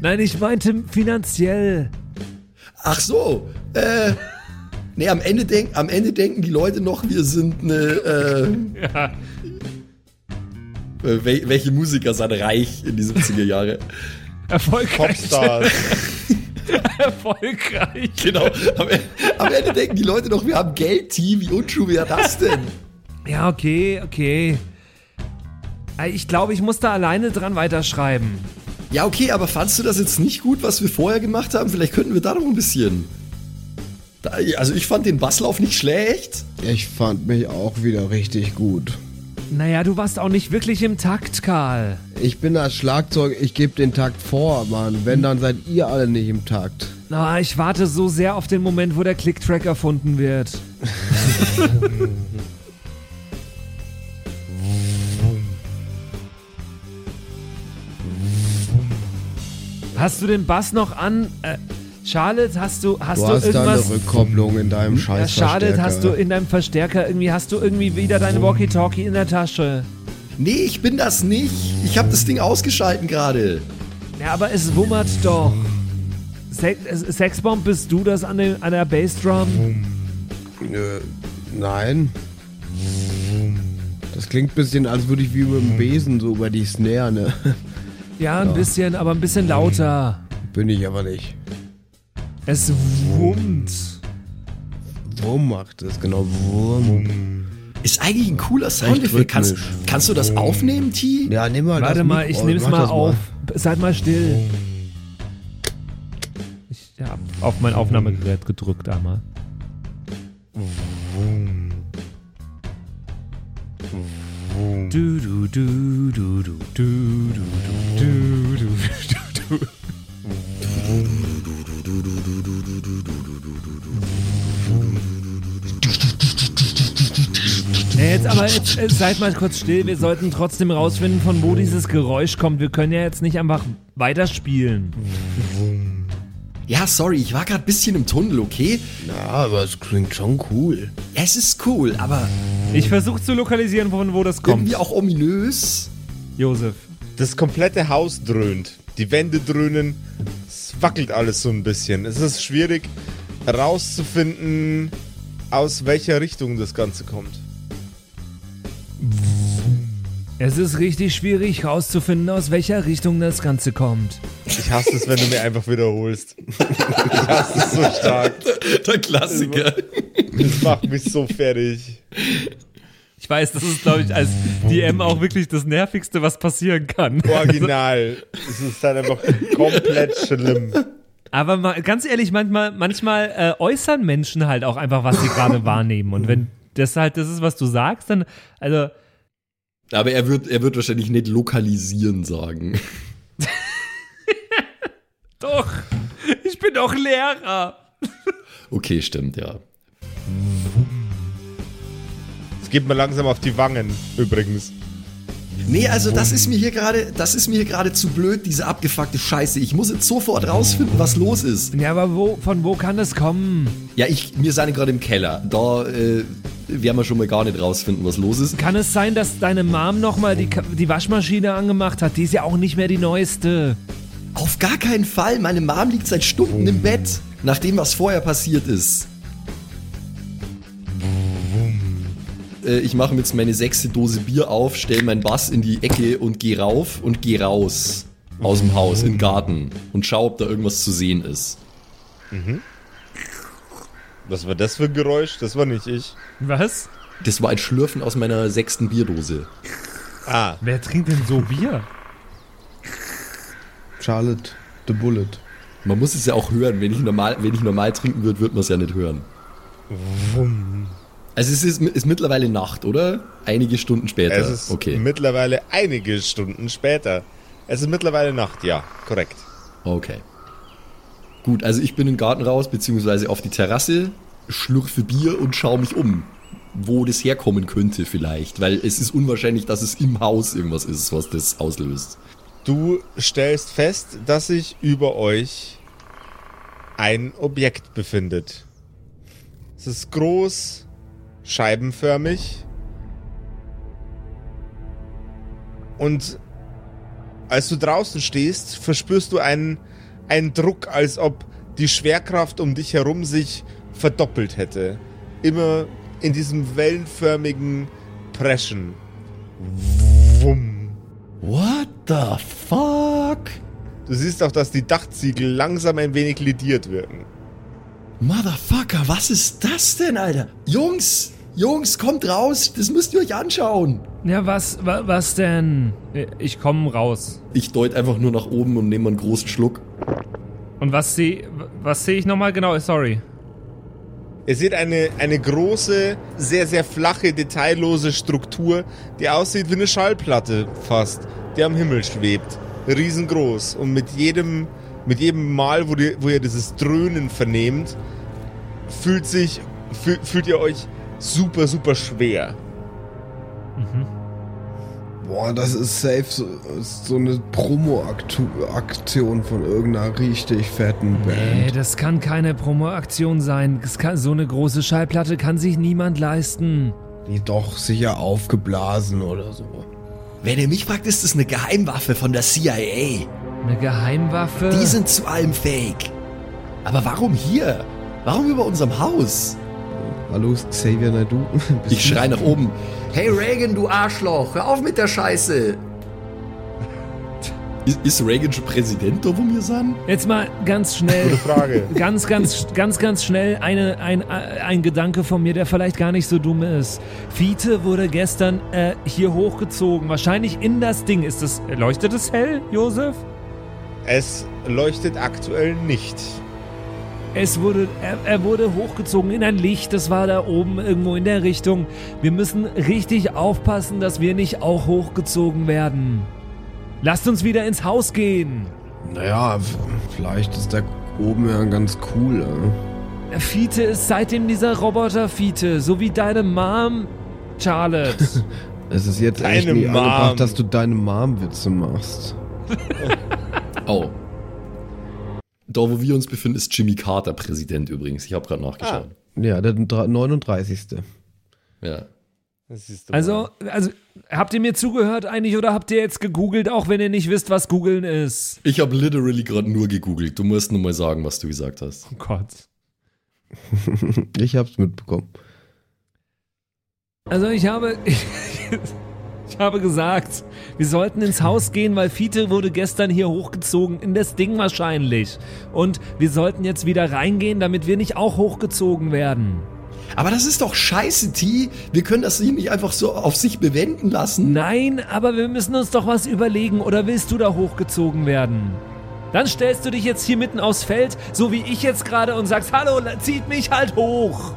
Speaker 3: Nein, ich meinte finanziell.
Speaker 4: Ach so. Äh, nee, am Ende, denk, am Ende denken die Leute noch, wir sind eine... Äh, äh, wel, welche Musiker sind reich in die 70er Jahre?
Speaker 3: Erfolgreich.
Speaker 2: Popstars.
Speaker 3: Erfolgreich.
Speaker 4: Genau. Am, Ende- am Ende denken die Leute noch, wir haben Geld, T. Wie untrue wäre das denn?
Speaker 3: Ja, okay, okay. Äh, Ich glaube, ich muss da alleine dran weiterschreiben.
Speaker 4: Ja, okay, aber fandst du das jetzt nicht gut, was wir vorher gemacht haben? Vielleicht könnten wir da noch ein bisschen. Da, also ich fand den Basslauf nicht schlecht.
Speaker 1: Ich fand mich auch wieder richtig gut.
Speaker 3: Naja, du warst auch nicht wirklich im Takt, Karl.
Speaker 1: Ich bin das Schlagzeug, ich gebe den Takt vor, Mann. Wenn, dann seid ihr alle nicht im Takt.
Speaker 3: Na, ich warte so sehr auf den Moment, wo der Click-Track erfunden wird. Hast du den Bass noch an? Äh, Charlotte, hast du, hast
Speaker 1: Du
Speaker 3: du,
Speaker 1: hast da eine
Speaker 3: irgendwas?
Speaker 1: Rückkopplung in deinem
Speaker 3: ja,
Speaker 1: scheiß
Speaker 3: Charlotte, hast du in deinem Verstärker irgendwie, hast du irgendwie wieder dein Walkie-Talkie in der Tasche?
Speaker 4: Nee, ich bin das nicht. Ich habe das Ding ausgeschalten gerade.
Speaker 3: Ja, aber es wummert doch. Se Sexbomb, bist du das an, den, an der Bassdrum?
Speaker 1: Äh, nein. Das klingt ein bisschen, als würde ich wie mit dem Besen so über die Snare, ne?
Speaker 3: Ja, ein bisschen, aber ein bisschen lauter.
Speaker 1: Bin ich aber nicht.
Speaker 3: Es wummt.
Speaker 1: Wurm macht es, genau. Wurm.
Speaker 4: Ist eigentlich ein cooler Soundeffekt. Kannst, kannst du das aufnehmen, T?
Speaker 1: Ja, nimm mal
Speaker 3: Warte
Speaker 1: das
Speaker 3: mal, ich nehm's
Speaker 1: mach
Speaker 3: mal auf. Seid mal still. Ich hab auf mein Aufnahmegerät gedrückt einmal. Du, du, du, du, du, du, du, du, du, du, du, du. Nee, jetzt aber jetzt, seid mal kurz still. Wir sollten trotzdem rausfinden, von wo dieses Geräusch kommt. Wir können ja jetzt nicht einfach weiterspielen.
Speaker 4: Ja, sorry, ich war gerade ein bisschen im Tunnel, okay?
Speaker 1: Ja, aber es klingt schon cool.
Speaker 4: Es ist cool, aber
Speaker 3: Ich versuche zu lokalisieren, von wo das kommt.
Speaker 4: irgendwie auch ominös.
Speaker 3: Josef.
Speaker 2: Das komplette Haus dröhnt. Die Wände dröhnen. Es wackelt alles so ein bisschen. Es ist schwierig herauszufinden, aus welcher Richtung das Ganze kommt.
Speaker 3: Es ist richtig schwierig herauszufinden, aus welcher Richtung das Ganze kommt.
Speaker 2: Ich hasse es, wenn du mir einfach wiederholst. Ich hasse es so stark.
Speaker 4: Der Klassiker.
Speaker 2: Das macht mich so fertig.
Speaker 3: Ich weiß, das ist, glaube ich, als DM auch wirklich das Nervigste, was passieren kann.
Speaker 2: Original. Es ist halt einfach komplett schlimm.
Speaker 3: Aber mal, ganz ehrlich, manchmal, manchmal äh, äußern Menschen halt auch einfach, was sie gerade wahrnehmen. Und wenn das halt das ist, was du sagst, dann, also,
Speaker 4: Aber er wird, er wird wahrscheinlich nicht lokalisieren sagen.
Speaker 3: doch, ich bin doch Lehrer.
Speaker 4: Okay, stimmt, ja.
Speaker 2: Es geht mir langsam auf die Wangen, übrigens.
Speaker 4: Nee, also das ist mir hier gerade, das ist mir hier gerade zu blöd, diese abgefuckte Scheiße. Ich muss jetzt sofort rausfinden, was los ist.
Speaker 3: Ja, aber wo, von wo kann das kommen?
Speaker 4: Ja, ich, wir sind gerade im Keller. Da äh, werden wir schon mal gar nicht rausfinden, was los ist.
Speaker 3: Kann es sein, dass deine Mom nochmal die, die Waschmaschine angemacht hat? Die ist ja auch nicht mehr die neueste.
Speaker 4: Auf gar keinen Fall. Meine Mom liegt seit Stunden im Bett, nach dem, was vorher passiert ist. Äh, Ich mache mir jetzt meine sechste Dose Bier auf, stelle meinen Bass in die Ecke und gehe rauf und gehe raus aus dem Haus in den Garten und schaue, ob da irgendwas zu sehen ist.
Speaker 2: Was war das für ein Geräusch? Das war nicht ich.
Speaker 3: Was?
Speaker 4: Das war ein Schlürfen aus meiner sechsten Bierdose.
Speaker 2: Ah,
Speaker 3: Wer trinkt denn so Bier?
Speaker 1: Charlotte the Bullet.
Speaker 4: Man muss es ja auch hören. Wenn ich normal, wenn ich normal trinken würde, würde man es ja nicht hören. Also es ist, ist mittlerweile Nacht, oder? Einige Stunden später.
Speaker 2: es ist
Speaker 4: okay.
Speaker 2: mittlerweile einige Stunden später. Es ist mittlerweile Nacht, ja, korrekt.
Speaker 4: Okay. Gut, also ich bin in den Garten raus, beziehungsweise auf die Terrasse, schlürfe Bier und schaue mich um, wo das herkommen könnte vielleicht. Weil es ist unwahrscheinlich, dass es im Haus irgendwas ist, was das auslöst.
Speaker 2: Du stellst fest, dass sich über euch ein Objekt befindet. Es ist groß, scheibenförmig und als du draußen stehst, verspürst du einen, einen Druck, als ob die Schwerkraft um dich herum sich verdoppelt hätte. Immer in diesem wellenförmigen Preschen. Wumm.
Speaker 4: What the fuck?
Speaker 2: Du siehst auch, dass die Dachziegel langsam ein wenig lediert wirken.
Speaker 4: Motherfucker, was ist das denn, Alter? Jungs, Jungs, kommt raus, das müsst ihr euch anschauen.
Speaker 3: Ja, was, wa, was denn? Ich komme raus.
Speaker 4: Ich deut einfach nur nach oben und nehme einen großen Schluck.
Speaker 3: Und was sehe was seh ich nochmal genau? Sorry.
Speaker 2: Ihr seht eine, eine große, sehr, sehr flache, detaillose Struktur, die aussieht wie eine Schallplatte fast, die am Himmel schwebt. Riesengroß. Und mit jedem, mit jedem Mal, wo, die, wo ihr dieses Dröhnen vernehmt, fühlt sich, fühl, fühlt ihr euch super, super schwer.
Speaker 1: Mhm. Boah, das ist safe so, so eine Promo-Aktion von irgendeiner richtig fetten Band.
Speaker 3: Nee, das kann keine Promo-Aktion sein. Kann, so eine große Schallplatte kann sich niemand leisten.
Speaker 1: Die doch sicher aufgeblasen oder so.
Speaker 4: Wenn ihr mich fragt, ist das eine Geheimwaffe von der CIA.
Speaker 3: Eine Geheimwaffe?
Speaker 4: Die sind zu allem fake. Aber warum hier? Warum über unserem Haus?
Speaker 1: Hallo, Xavier Naidu.
Speaker 4: ich schrei nach oben. Hey Reagan, du Arschloch, hör auf mit der Scheiße. Ist, ist Reagan schon Präsident, da wo wir sind?
Speaker 3: Jetzt mal ganz schnell.
Speaker 2: Gute Frage.
Speaker 3: Ganz, ganz, ganz, ganz schnell eine, ein, ein Gedanke von mir, der vielleicht gar nicht so dumm ist. Fiete wurde gestern äh, hier hochgezogen. Wahrscheinlich in das Ding. Ist das, leuchtet es hell, Josef?
Speaker 2: Es leuchtet aktuell nicht.
Speaker 3: Es wurde, er, er, wurde hochgezogen in ein Licht, das war da oben irgendwo in der Richtung. Wir müssen richtig aufpassen, dass wir nicht auch hochgezogen werden. Lasst uns wieder ins Haus gehen.
Speaker 1: Naja, vielleicht ist der oben ja ganz cool.
Speaker 3: Äh? Fiete ist seitdem dieser Roboter Fiete, so wie deine Mom, Charlotte.
Speaker 1: es ist jetzt deine echt nie Mom. angebracht, dass du deine Mom-Witze machst.
Speaker 4: oh. Da, wo wir uns befinden, ist Jimmy Carter Präsident übrigens. Ich habe gerade nachgeschaut.
Speaker 1: Ah. Ja, der 39.
Speaker 4: Ja.
Speaker 3: Also, also, habt ihr mir zugehört eigentlich oder habt ihr jetzt gegoogelt, auch wenn ihr nicht wisst, was googeln ist?
Speaker 4: Ich habe literally gerade nur gegoogelt. Du musst nur mal sagen, was du gesagt hast.
Speaker 3: Oh Gott.
Speaker 1: ich hab's mitbekommen.
Speaker 3: Also, ich habe. Ich habe gesagt, wir sollten ins Haus gehen, weil Fiete wurde gestern hier hochgezogen, in das Ding wahrscheinlich. Und wir sollten jetzt wieder reingehen, damit wir nicht auch hochgezogen werden.
Speaker 4: Aber das ist doch scheiße, T. Wir können das hier nicht einfach so auf sich bewenden lassen.
Speaker 3: Nein, aber wir müssen uns doch was überlegen. Oder willst du da hochgezogen werden? Dann stellst du dich jetzt hier mitten aufs Feld, so wie ich jetzt gerade, und sagst, hallo, zieht mich halt hoch.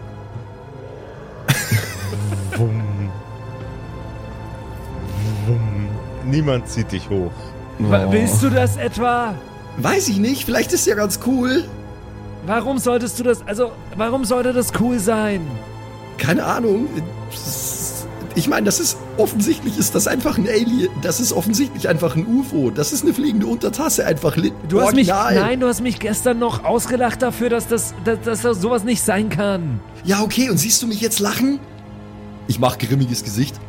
Speaker 2: Niemand zieht dich hoch.
Speaker 3: Oh. Willst du das etwa?
Speaker 4: Weiß ich nicht, vielleicht ist ja ganz cool.
Speaker 3: Warum solltest du das, also, warum sollte das cool sein?
Speaker 4: Keine Ahnung. Ich meine, das ist offensichtlich ist das einfach ein Alien. Das ist offensichtlich einfach ein UFO. Das ist eine fliegende Untertasse, einfach
Speaker 3: du hast mich, Nein, du hast mich gestern noch ausgelacht dafür, dass das, dass, dass das sowas nicht sein kann.
Speaker 4: Ja, okay, und siehst du mich jetzt lachen? Ich mach grimmiges Gesicht.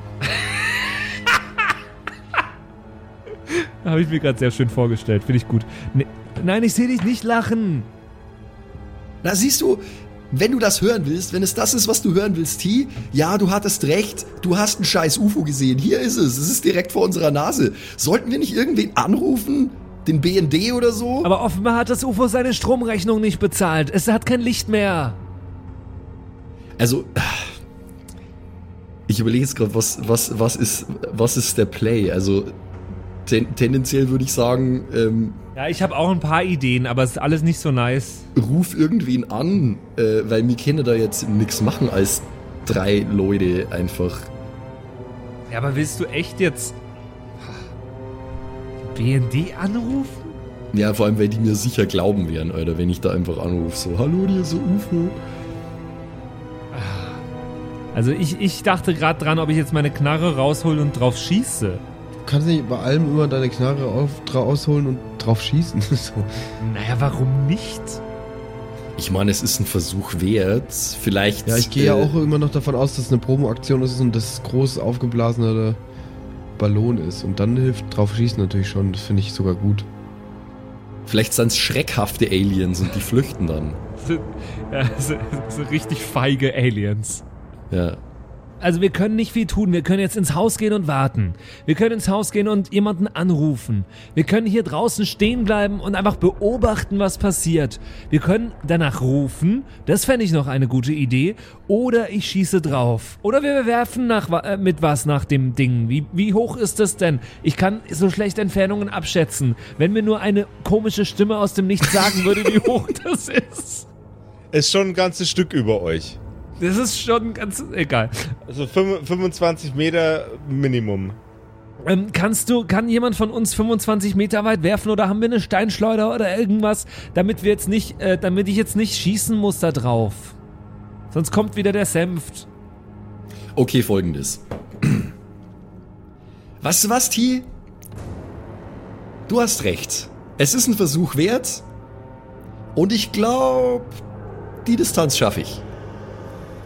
Speaker 3: Habe ich mir gerade sehr schön vorgestellt. Finde ich gut. Ne, nein, ich sehe dich nicht lachen.
Speaker 4: Na, siehst du, wenn du das hören willst, wenn es das ist, was du hören willst, T, ja, du hattest recht, du hast ein scheiß UFO gesehen. Hier ist es, es ist direkt vor unserer Nase. Sollten wir nicht irgendwen anrufen? Den BND oder so?
Speaker 3: Aber offenbar hat das UFO seine Stromrechnung nicht bezahlt. Es hat kein Licht mehr.
Speaker 4: Also, ich überlege jetzt gerade, was, was, was, ist, was ist der Play? Also, ten, tendenziell würde ich sagen. Ähm,
Speaker 3: ja, ich habe auch ein paar Ideen, aber es ist alles nicht so nice.
Speaker 4: Ruf irgendwen an, äh, weil wir können da jetzt nichts machen als drei Leute einfach.
Speaker 3: Ja, aber willst du echt jetzt BND anrufen?
Speaker 4: Ja, vor allem, weil die mir sicher glauben werden, Alter, wenn ich da einfach anrufe, so, hallo, dir so UFO.
Speaker 3: Also ich, ich dachte gerade dran, ob ich jetzt meine Knarre raushole und drauf schieße
Speaker 1: kannst nicht bei allem immer deine Knarre auf, rausholen und drauf schießen. so.
Speaker 3: Naja, warum nicht?
Speaker 4: Ich meine, es ist ein Versuch wert. Vielleicht.
Speaker 1: Ja, ich gehe äh, ja auch immer noch davon aus, dass es eine Promo-Aktion ist und das groß aufgeblasene Ballon ist. Und dann hilft drauf schießen natürlich schon. Das finde ich sogar gut.
Speaker 4: Vielleicht sind es schreckhafte Aliens und die flüchten dann.
Speaker 3: ja, so, so richtig feige Aliens.
Speaker 4: Ja.
Speaker 3: Also wir können nicht viel tun. Wir können jetzt ins Haus gehen und warten. Wir können ins Haus gehen und jemanden anrufen. Wir können hier draußen stehen bleiben und einfach beobachten, was passiert. Wir können danach rufen. Das fände ich noch eine gute Idee. Oder ich schieße drauf. Oder wir werfen nach, äh, mit was nach dem Ding. Wie, wie hoch ist das denn? Ich kann so schlecht Entfernungen abschätzen. Wenn mir nur eine komische Stimme aus dem Nichts sagen würde, wie hoch das ist.
Speaker 2: Ist schon ein ganzes Stück über euch.
Speaker 3: Das ist schon ganz egal.
Speaker 2: Also 25 Meter Minimum.
Speaker 3: Ähm, kannst du, kann jemand von uns 25 Meter weit werfen oder haben wir eine Steinschleuder oder irgendwas, damit wir jetzt nicht, äh, damit ich jetzt nicht schießen muss da drauf? Sonst kommt wieder der Senft.
Speaker 4: Okay, folgendes. Du was, T? Du hast recht. Es ist ein Versuch wert. Und ich glaube, die Distanz schaffe ich.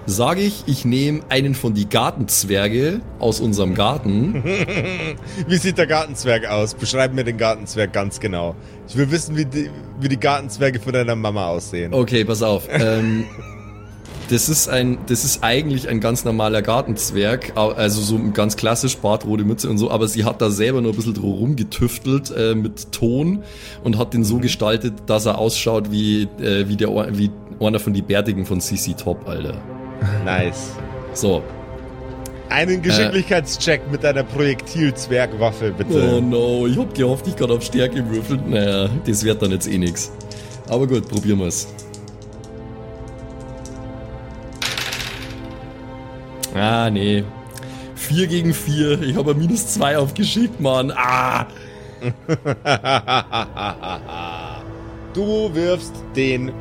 Speaker 4: Sage ich, ich nehme einen von die Gartenzwerge aus unserem Garten.
Speaker 2: Wie sieht der Gartenzwerg aus? Beschreib mir den Gartenzwerg ganz genau. Ich will wissen, wie die, wie die Gartenzwerge von deiner Mama aussehen.
Speaker 4: Okay, pass auf. ähm, das ist ein, das ist eigentlich ein ganz normaler Gartenzwerg, also so ganz klassisch, Bart, rote Mütze und so, aber sie hat da selber nur ein bisschen drum rumgetüftelt äh, mit Ton und hat den so gestaltet, dass er ausschaut wie, äh, wie, der, wie einer von die Bärtigen von CC Top, Alter.
Speaker 2: Nice.
Speaker 4: So.
Speaker 2: Einen Geschicklichkeitscheck äh, mit einer Projektil-Zwergwaffe, bitte.
Speaker 4: Oh no, ich hab gehofft, ich kann auf Stärke würfeln. Naja, das wird dann jetzt eh nix. Aber gut, probieren wir's. Ah, nee. 4 gegen 4. Ich habe minus 2 aufgeschickt, Mann. Ah!
Speaker 2: du wirfst den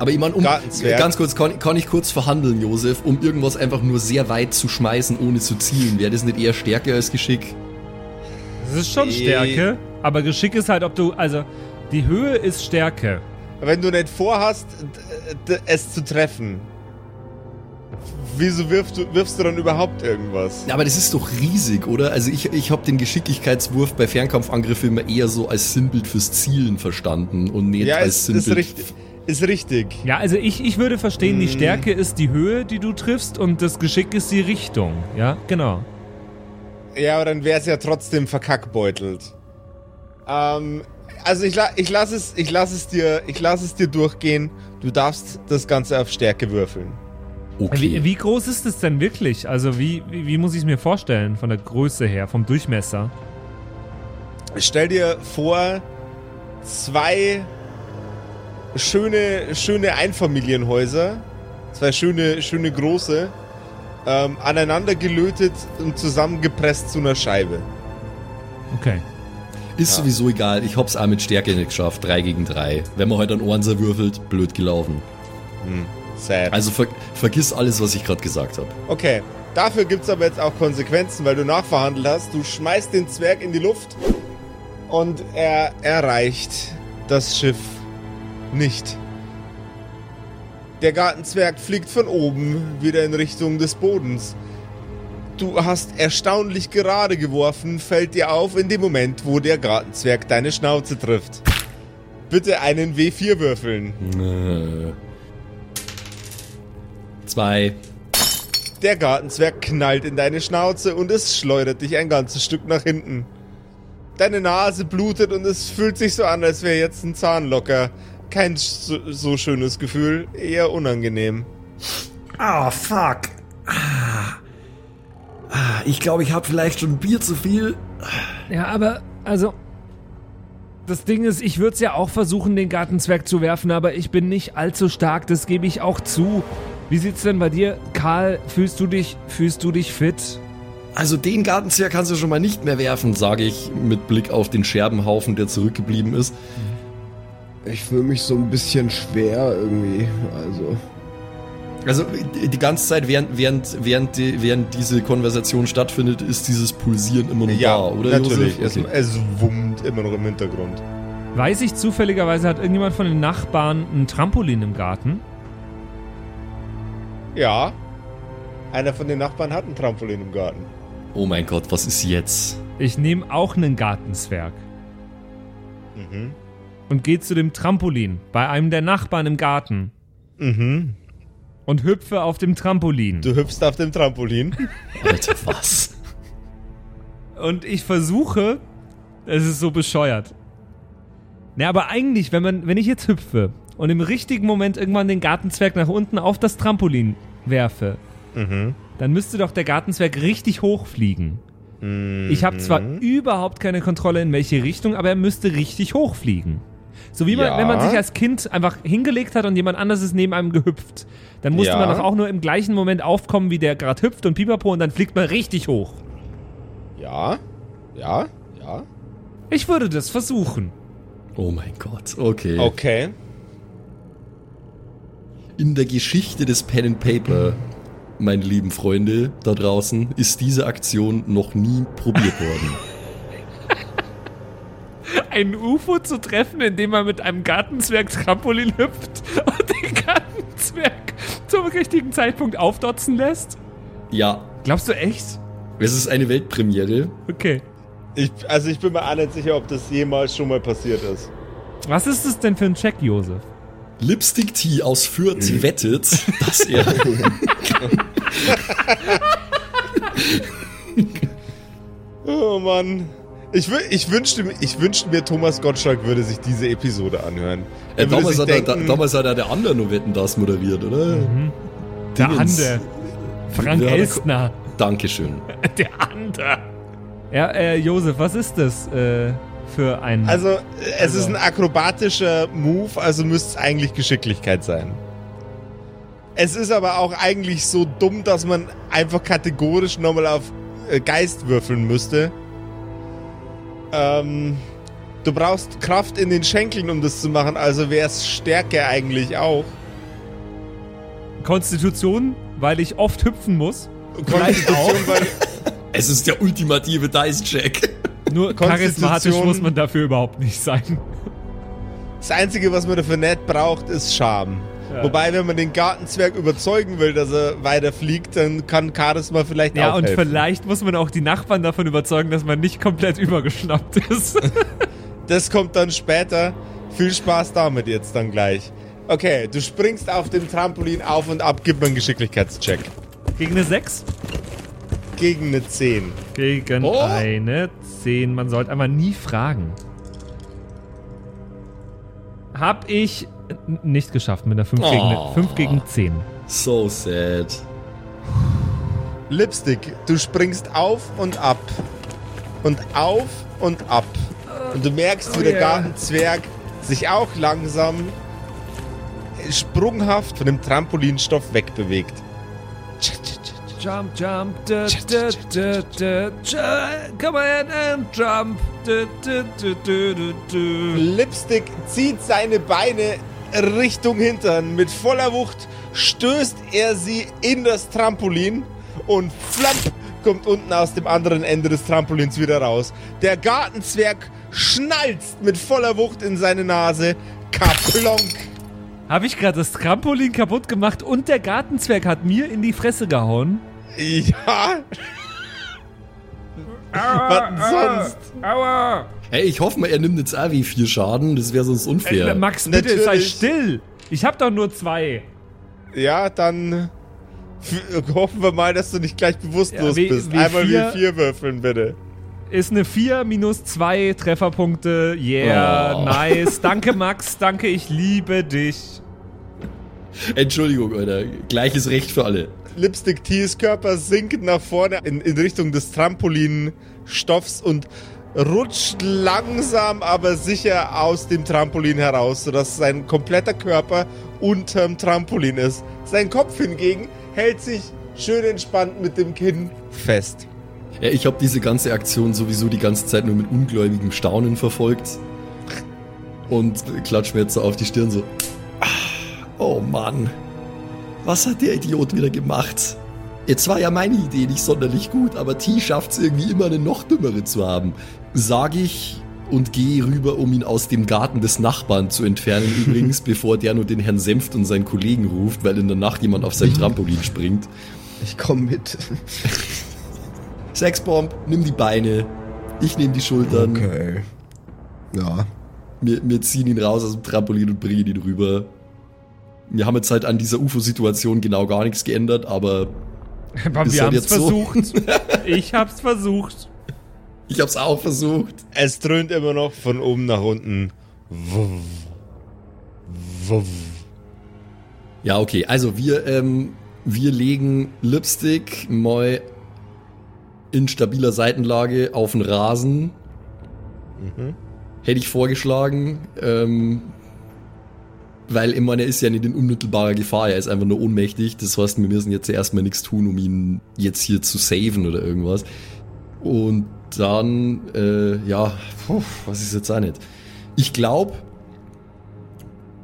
Speaker 4: aber ich meine, um, ganz kurz, kann, kann, ich kurz verhandeln, Josef, um irgendwas einfach nur sehr weit zu schmeißen, ohne zu zielen? Wäre das nicht eher Stärke als Geschick?
Speaker 3: Das ist schon Stärke, aber Geschick ist halt, ob du, also, die Höhe ist Stärke.
Speaker 2: Wenn du nicht vorhast, es zu treffen, wieso wirfst du, wirfst du dann überhaupt irgendwas?
Speaker 4: Ja, aber das ist doch riesig, oder? Also ich, ich habe den Geschicklichkeitswurf bei Fernkampfangriffen immer eher so als Sinnbild fürs Zielen verstanden und nicht
Speaker 2: ja,
Speaker 4: als Sinnbild.
Speaker 2: Ist richtig. Ist richtig.
Speaker 3: Ja, also ich, ich würde verstehen, die hm. Stärke ist die Höhe, die du triffst und das Geschick ist die Richtung. Ja, genau.
Speaker 2: Ja, aber dann wäre es ja trotzdem verkackbeutelt. Ähm, also ich, ich lasse es, ich lass es, dir, ich lass es dir durchgehen. Du darfst das Ganze auf Stärke würfeln.
Speaker 3: Okay. Wie, wie groß ist es denn wirklich? Also wie, wie, wie muss ich es mir vorstellen von der Größe her, vom Durchmesser?
Speaker 2: Stell dir vor, zwei schöne, schöne Einfamilienhäuser, zwei schöne, schöne große, ähm, aneinander gelötet und zusammengepresst zu einer Scheibe.
Speaker 3: Okay.
Speaker 4: Ist ja. sowieso egal, ich hab's auch mit Stärke nicht geschafft, 3 gegen 3. Wenn man heute halt an Ohren würfelt, blöd gelaufen. Hm, sad. Also ver vergiss alles, was ich gerade gesagt habe.
Speaker 2: Okay, dafür gibt's aber jetzt auch Konsequenzen, weil du nachverhandelt hast. Du schmeißt den Zwerg in die Luft und er erreicht das Schiff nicht. Der Gartenzwerg fliegt von oben wieder in Richtung des Bodens. Du hast erstaunlich gerade geworfen, fällt dir auf in dem Moment, wo der Gartenzwerg deine Schnauze trifft. Bitte einen W4 würfeln.
Speaker 4: Zwei.
Speaker 2: Der Gartenzwerg knallt in deine Schnauze und es schleudert dich ein ganzes Stück nach hinten. Deine Nase blutet und es fühlt sich so an, als wäre jetzt ein Zahn locker kein so, so schönes Gefühl, eher unangenehm.
Speaker 4: Oh, fuck. Ah. Ah, ich glaube, ich habe vielleicht schon ein Bier zu viel.
Speaker 3: Ja, aber, also, das Ding ist, ich würde es ja auch versuchen, den Gartenzwerg zu werfen, aber ich bin nicht allzu stark, das gebe ich auch zu. Wie sieht's denn bei dir, Karl? Fühlst du dich, fühlst du dich fit?
Speaker 4: Also den Gartenzwerg kannst du schon mal nicht mehr werfen, sage ich mit Blick auf den Scherbenhaufen, der zurückgeblieben ist. Mhm.
Speaker 1: Ich fühle mich so ein bisschen schwer irgendwie. Also.
Speaker 4: Also die ganze Zeit, während, während, während, die, während diese Konversation stattfindet, ist dieses Pulsieren immer noch
Speaker 2: ja,
Speaker 4: da, oder?
Speaker 2: Natürlich, okay. es, es wummt immer noch im Hintergrund.
Speaker 3: Weiß ich zufälligerweise, hat irgendjemand von den Nachbarn ein Trampolin im Garten?
Speaker 2: Ja. Einer von den Nachbarn hat ein Trampolin im Garten.
Speaker 4: Oh mein Gott, was ist jetzt?
Speaker 3: Ich nehme auch einen Gartenzwerg. Mhm und geht zu dem Trampolin bei einem der Nachbarn im Garten.
Speaker 2: Mhm.
Speaker 3: und hüpfe auf dem Trampolin.
Speaker 2: Du hüpfst auf dem Trampolin.
Speaker 4: Alter, was?
Speaker 3: Und ich versuche, es ist so bescheuert. Na, aber eigentlich, wenn man, wenn ich jetzt hüpfe und im richtigen Moment irgendwann den Gartenzwerg nach unten auf das Trampolin werfe, dann müsste doch der Gartenzwerg richtig hochfliegen. Ich habe zwar überhaupt keine Kontrolle in welche Richtung, aber er müsste richtig hochfliegen. So wie man,
Speaker 2: Ja.
Speaker 3: wenn man sich als Kind einfach hingelegt hat und jemand anderes ist neben einem gehüpft, dann musste
Speaker 2: Ja.
Speaker 3: man doch auch nur im gleichen Moment aufkommen, wie der gerade hüpft und pipapo und dann fliegt man richtig hoch.
Speaker 2: Ja, ja, ja.
Speaker 3: Ich würde das versuchen.
Speaker 4: Oh mein Gott, okay.
Speaker 2: Okay.
Speaker 4: In der Geschichte des Pen and Paper, meine lieben Freunde da draußen, ist diese Aktion noch nie probiert worden.
Speaker 3: ein UFO zu treffen, indem man mit einem Gartenzwerg Trampolin hüpft und den Gartenzwerg zum richtigen Zeitpunkt aufdotzen lässt?
Speaker 4: Ja,
Speaker 3: Glaubst du echt?
Speaker 4: es ist eine Weltpremiere.
Speaker 3: Okay.
Speaker 2: Ich, also ich bin mir auch nicht sicher, ob das jemals schon mal passiert ist.
Speaker 3: Was ist das denn für ein Check, Josef?
Speaker 4: Lipstick Tea aus Fürth wettet, dass er
Speaker 2: Oh Mann. Ich, ich, wünschte, mir- ich wünschte mir, Thomas Gottschalk würde sich diese Episode anhören.
Speaker 4: Äh,
Speaker 2: Er würde
Speaker 4: damals, hat er,
Speaker 2: denken,
Speaker 4: da, damals hat er der andere nur Wetten das moderiert, oder?
Speaker 3: Der
Speaker 4: Dingens.
Speaker 3: Ande. Frank
Speaker 4: Ja,
Speaker 3: Elstner.
Speaker 4: Dankeschön.
Speaker 3: Der Ande. Ja, äh, Josef, was ist das äh, für ein...
Speaker 2: Also, es
Speaker 3: Also-
Speaker 2: ist ein akrobatischer Move, also müsste es eigentlich Geschicklichkeit sein. Es ist aber auch eigentlich so dumm, dass man einfach kategorisch nochmal auf äh, Geist würfeln müsste. Ähm, du brauchst Kraft in den Schenkeln, um das zu machen, also wäre es Stärke eigentlich auch.
Speaker 3: Konstitution, weil ich oft hüpfen muss.
Speaker 2: Konstitution, weil
Speaker 4: Es ist der ultimative Dice-Check.
Speaker 3: Nur charismatisch muss man dafür überhaupt nicht sein.
Speaker 2: das Einzige, was man dafür nicht braucht, ist Charme.
Speaker 3: Ja.
Speaker 2: Wobei, wenn man den Gartenzwerg überzeugen will, dass er weiter fliegt, dann kann Charisma vielleicht
Speaker 3: Ja,
Speaker 2: auch
Speaker 3: und
Speaker 2: helfen.
Speaker 3: vielleicht muss man auch die Nachbarn davon überzeugen, dass man nicht komplett übergeschnappt ist.
Speaker 2: Das kommt dann später. Viel Spaß damit jetzt dann gleich. Okay, du springst auf dem Trampolin auf und ab, gib mir einen Geschicklichkeitscheck.
Speaker 3: Gegen eine 6?
Speaker 2: Gegen eine 10.
Speaker 3: Gegen
Speaker 4: Oh.
Speaker 3: eine 10. Man sollte einmal nie fragen. Hab ich nicht geschafft mit einer 5
Speaker 4: Oh.
Speaker 3: gegen, 5 gegen 10.
Speaker 4: So sad.
Speaker 2: Lipstick, du springst auf und ab. Und auf und ab. Und du merkst, wie
Speaker 3: Oh
Speaker 2: der
Speaker 3: yeah.
Speaker 2: Gartenzwerg sich auch langsam sprunghaft von dem Trampolinstoff wegbewegt.
Speaker 3: Jump, jump, da, da, da, da, come on and jump. Da, da, da, da, da, da.
Speaker 2: Lipstick zieht seine Beine Richtung Hintern. Mit voller Wucht stößt er sie in das Trampolin und flapp kommt unten aus dem anderen Ende des Trampolins wieder raus. Der Gartenzwerg schnalzt mit voller Wucht in seine Nase. Kaplonk.
Speaker 3: Hab ich gerade das Trampolin kaputt gemacht und der Gartenzwerg hat mir in die Fresse gehauen?
Speaker 2: Ja. Was denn sonst?
Speaker 3: Aua!
Speaker 4: Hey, ich hoffe mal, er nimmt jetzt auch wie vier Schaden, das wäre sonst unfair.
Speaker 3: Äh, Max, bitte sei
Speaker 2: Natürlich.
Speaker 3: still. Ich hab doch nur zwei.
Speaker 2: Ja, dann hoffen wir mal, dass du nicht gleich bewusstlos
Speaker 3: Ja, W-
Speaker 2: bist.
Speaker 3: W4
Speaker 2: Einmal wie vier würfeln, bitte.
Speaker 3: Ist eine 4 minus 2 Trefferpunkte. Yeah,
Speaker 4: Oh.
Speaker 3: nice. Danke, Max. Danke, ich liebe dich.
Speaker 4: Entschuldigung, Alter. Gleiches Recht für alle.
Speaker 2: Lipstick Tees Körper sinkt nach vorne in, in Richtung des Trampolinstoffs und rutscht langsam, aber sicher aus dem Trampolin heraus, sodass sein kompletter Körper unterm Trampolin ist. Sein Kopf hingegen hält sich schön entspannt mit dem Kinn fest.
Speaker 4: Ja, ich habe diese ganze Aktion sowieso die ganze Zeit nur mit ungläubigem Staunen verfolgt. Und klatsch mir jetzt so auf die Stirn so. "Ah, Oh Mann. Was hat der Idiot wieder gemacht? Jetzt war ja meine Idee nicht sonderlich gut, aber T schafft's irgendwie immer eine noch dümmere zu haben. Sag ich und gehe rüber, um ihn aus dem Garten des Nachbarn zu entfernen. Übrigens, bevor der nur den Herrn Senft und seinen Kollegen ruft, weil in der Nacht jemand auf sein Trampolin springt.
Speaker 1: Ich komme mit.
Speaker 4: Sexbomb, nimm die Beine. Ich nehme die Schultern.
Speaker 1: Okay. Ja.
Speaker 4: Wir, wir ziehen ihn raus aus dem Trampolin und bringen ihn rüber. Wir haben jetzt halt an dieser UFO-Situation genau gar nichts geändert, aber
Speaker 3: Aber
Speaker 4: Ist
Speaker 3: wir
Speaker 4: halt
Speaker 3: haben es
Speaker 4: jetzt so.
Speaker 3: versucht. ich hab's versucht.
Speaker 4: ich habe es auch versucht.
Speaker 2: Es dröhnt immer noch von oben nach unten. Wuff. Wuff.
Speaker 4: Ja, okay. Also wir, ähm, wir legen Lipstick mal in stabiler Seitenlage auf den Rasen. Hätte ich vorgeschlagen. Ähm, weil ich meine, er ist ja nicht in unmittelbarer Gefahr, er ist einfach nur ohnmächtig. Das heißt, wir müssen jetzt erstmal nichts tun, um ihn jetzt hier zu saven oder irgendwas. Und dann, äh, ja, puh, was ist jetzt auch nicht. Ich glaube,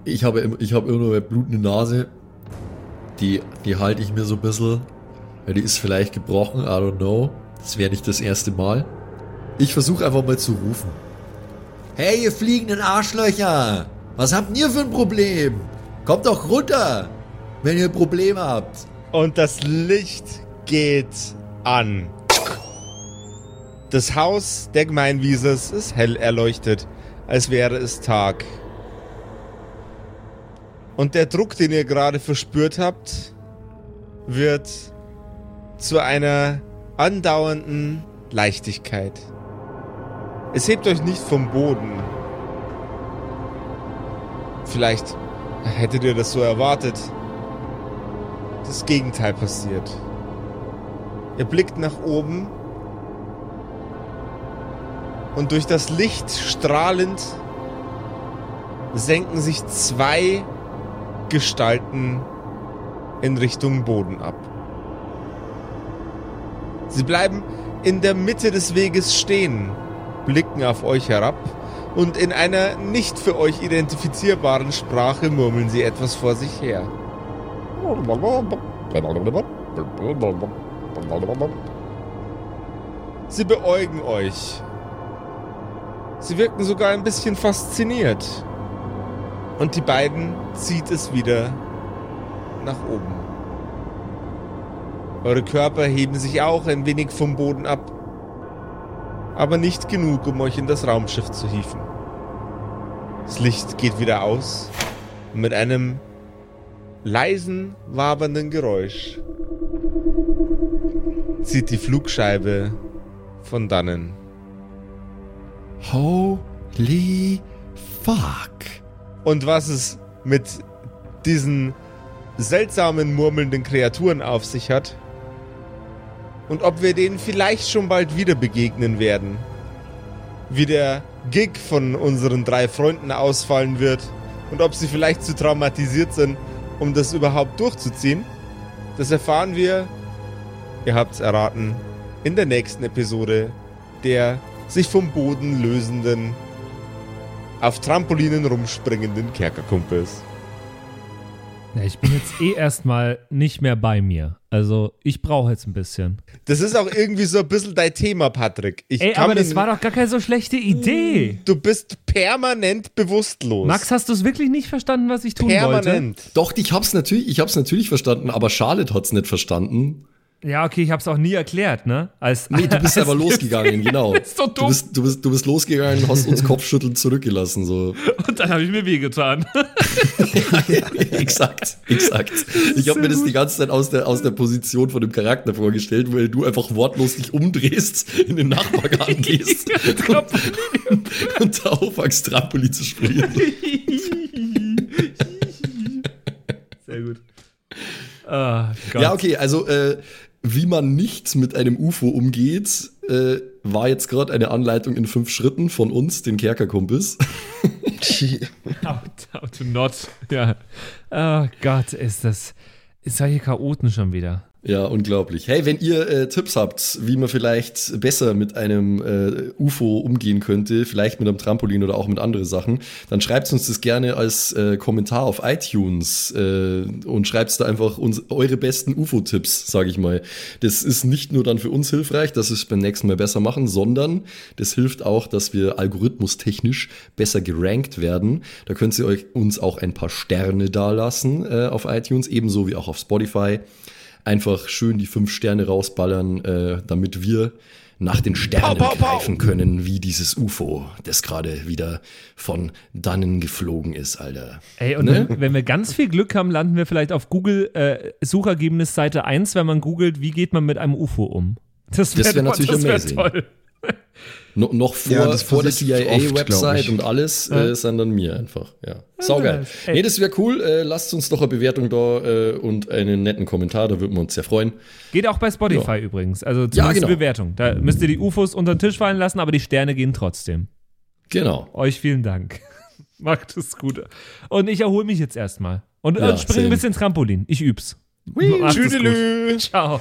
Speaker 4: ich habe, ich habe immer noch eine blutende Nase. Die, die halte ich mir so ein bisschen. Ja, die ist vielleicht gebrochen, I don't know. Das wäre nicht das erste Mal. Ich versuche einfach mal zu rufen. Hey, ihr fliegenden Arschlöcher! Was habt ihr für ein Problem? Kommt doch runter, wenn ihr ein Problem habt.
Speaker 2: Und das Licht geht an. Das Haus der Gemeinwieses ist hell erleuchtet, als wäre es Tag. Und der Druck, den ihr gerade verspürt habt, wird zu einer andauernden Leichtigkeit. Es hebt euch nicht vom Boden. Vielleicht hättet ihr das so erwartet. Das Gegenteil passiert. Ihr blickt nach oben und durch das Licht strahlend senken sich zwei Gestalten in Richtung Boden ab. Sie bleiben in der Mitte des Weges stehen, blicken auf euch herab und in einer nicht für euch identifizierbaren Sprache murmeln sie etwas vor sich her. Sie beäugen euch. Sie wirken sogar ein bisschen fasziniert. Und die beiden zieht es wieder nach oben. Eure Körper heben sich auch ein wenig vom Boden ab. Aber nicht genug, um euch in das Raumschiff zu hieven. Das Licht geht wieder aus. Und mit einem leisen, wabernden Geräusch zieht die Flugscheibe von dannen.
Speaker 4: Holy fuck.
Speaker 2: Und was es mit diesen seltsamen murmelnden Kreaturen auf sich hat und ob wir denen vielleicht schon bald wieder begegnen werden. Wie der Gig von unseren drei Freunden ausfallen wird und ob sie vielleicht zu traumatisiert sind, um das überhaupt durchzuziehen, das erfahren wir, ihr habt's erraten, in der nächsten Episode der sich vom Boden lösenden, auf Trampolinen rumspringenden Kerkerkumpels.
Speaker 3: Ja, ich bin jetzt eh erstmal nicht mehr bei mir. Also, ich brauche jetzt ein bisschen.
Speaker 2: Das ist auch irgendwie so ein bisschen dein Thema, Patrick. Ich
Speaker 3: Ey, aber das war doch gar keine so schlechte Idee.
Speaker 2: Du bist permanent bewusstlos.
Speaker 3: Max, hast du es wirklich nicht verstanden, was ich tun wollte?
Speaker 2: permanent.
Speaker 4: Doch, ich hab's natürlich, ich hab's natürlich verstanden, aber Charlotte hat's nicht verstanden.
Speaker 3: Ja, okay, ich habe es auch nie erklärt, ne? Als,
Speaker 4: Nee, du bist
Speaker 3: als
Speaker 4: aber losgegangen, genau.
Speaker 3: ist doch
Speaker 4: Du
Speaker 3: dumm.
Speaker 4: bist, du, bist, du bist losgegangen und hast uns Kopfschütteln zurückgelassen. So.
Speaker 3: Und dann habe ich mir wehgetan.
Speaker 4: exakt, exakt. Ich habe mir das die ganze Zeit aus der, aus der Position von dem Charakter vorgestellt, weil du einfach wortlos dich umdrehst, in den Nachbargarten gehst und, und da aufwachst, Trampolin zu springen.
Speaker 3: Sehr gut. Ah, Gott.
Speaker 4: Ja, okay, also äh, wie man nicht mit einem UFO umgeht, äh, war jetzt gerade eine Anleitung in fünf Schritten von uns, den Kerkerkumpels.
Speaker 3: How, how to not. Ja. Oh Gott, ist das. Ist solche Chaoten schon wieder.
Speaker 4: Ja, unglaublich. Hey, wenn ihr äh, Tipps habt, wie man vielleicht besser mit einem äh, UFO umgehen könnte, vielleicht mit einem Trampolin oder auch mit anderen Sachen, dann schreibt uns das gerne als äh, Kommentar auf iTunes äh, und schreibt da einfach uns eure besten UFO-Tipps, sage ich mal. Das ist nicht nur dann für uns hilfreich, dass wir es beim nächsten Mal besser machen, sondern das hilft auch, dass wir algorithmustechnisch besser gerankt werden. Da könnt ihr euch uns auch ein paar Sterne dalassen äh, auf iTunes, ebenso wie auch auf Spotify einfach schön die fünf Sterne rausballern, äh, damit wir nach den Sternen
Speaker 2: Pow, pow, pow.
Speaker 4: greifen können, wie dieses UFO, das gerade wieder von dannen geflogen ist, Alter.
Speaker 3: Ey, und
Speaker 4: Ne?
Speaker 3: wenn, wenn wir ganz viel Glück haben, landen wir vielleicht auf Google äh, Suchergebnis Seite 1, wenn man googelt, wie geht man mit einem UFO um. Das
Speaker 4: Das wär natürlich
Speaker 3: das wär
Speaker 4: amazing.
Speaker 3: toll.
Speaker 4: No, noch vor,
Speaker 1: Ja,
Speaker 4: vor der CIA-Website und alles äh, sind dann mir einfach. Ja, saugeil. Nee, das wäre cool. Äh, lasst uns doch eine Bewertung da äh, und einen netten Kommentar, da würden wir uns sehr freuen.
Speaker 3: Geht auch bei Spotify übrigens. Also zumindest
Speaker 4: Ja, genau.
Speaker 3: die Bewertung. Da müsst ihr die UFOs unter den Tisch fallen lassen, aber die Sterne gehen trotzdem.
Speaker 4: Genau.
Speaker 3: Euch vielen Dank. Macht es gut. Und ich erhole mich jetzt erstmal. Und,
Speaker 4: Ja,
Speaker 3: und springe ein bisschen Trampolin. Ich üb's. Macht es gut.
Speaker 2: Tschüdelü.
Speaker 3: Ciao.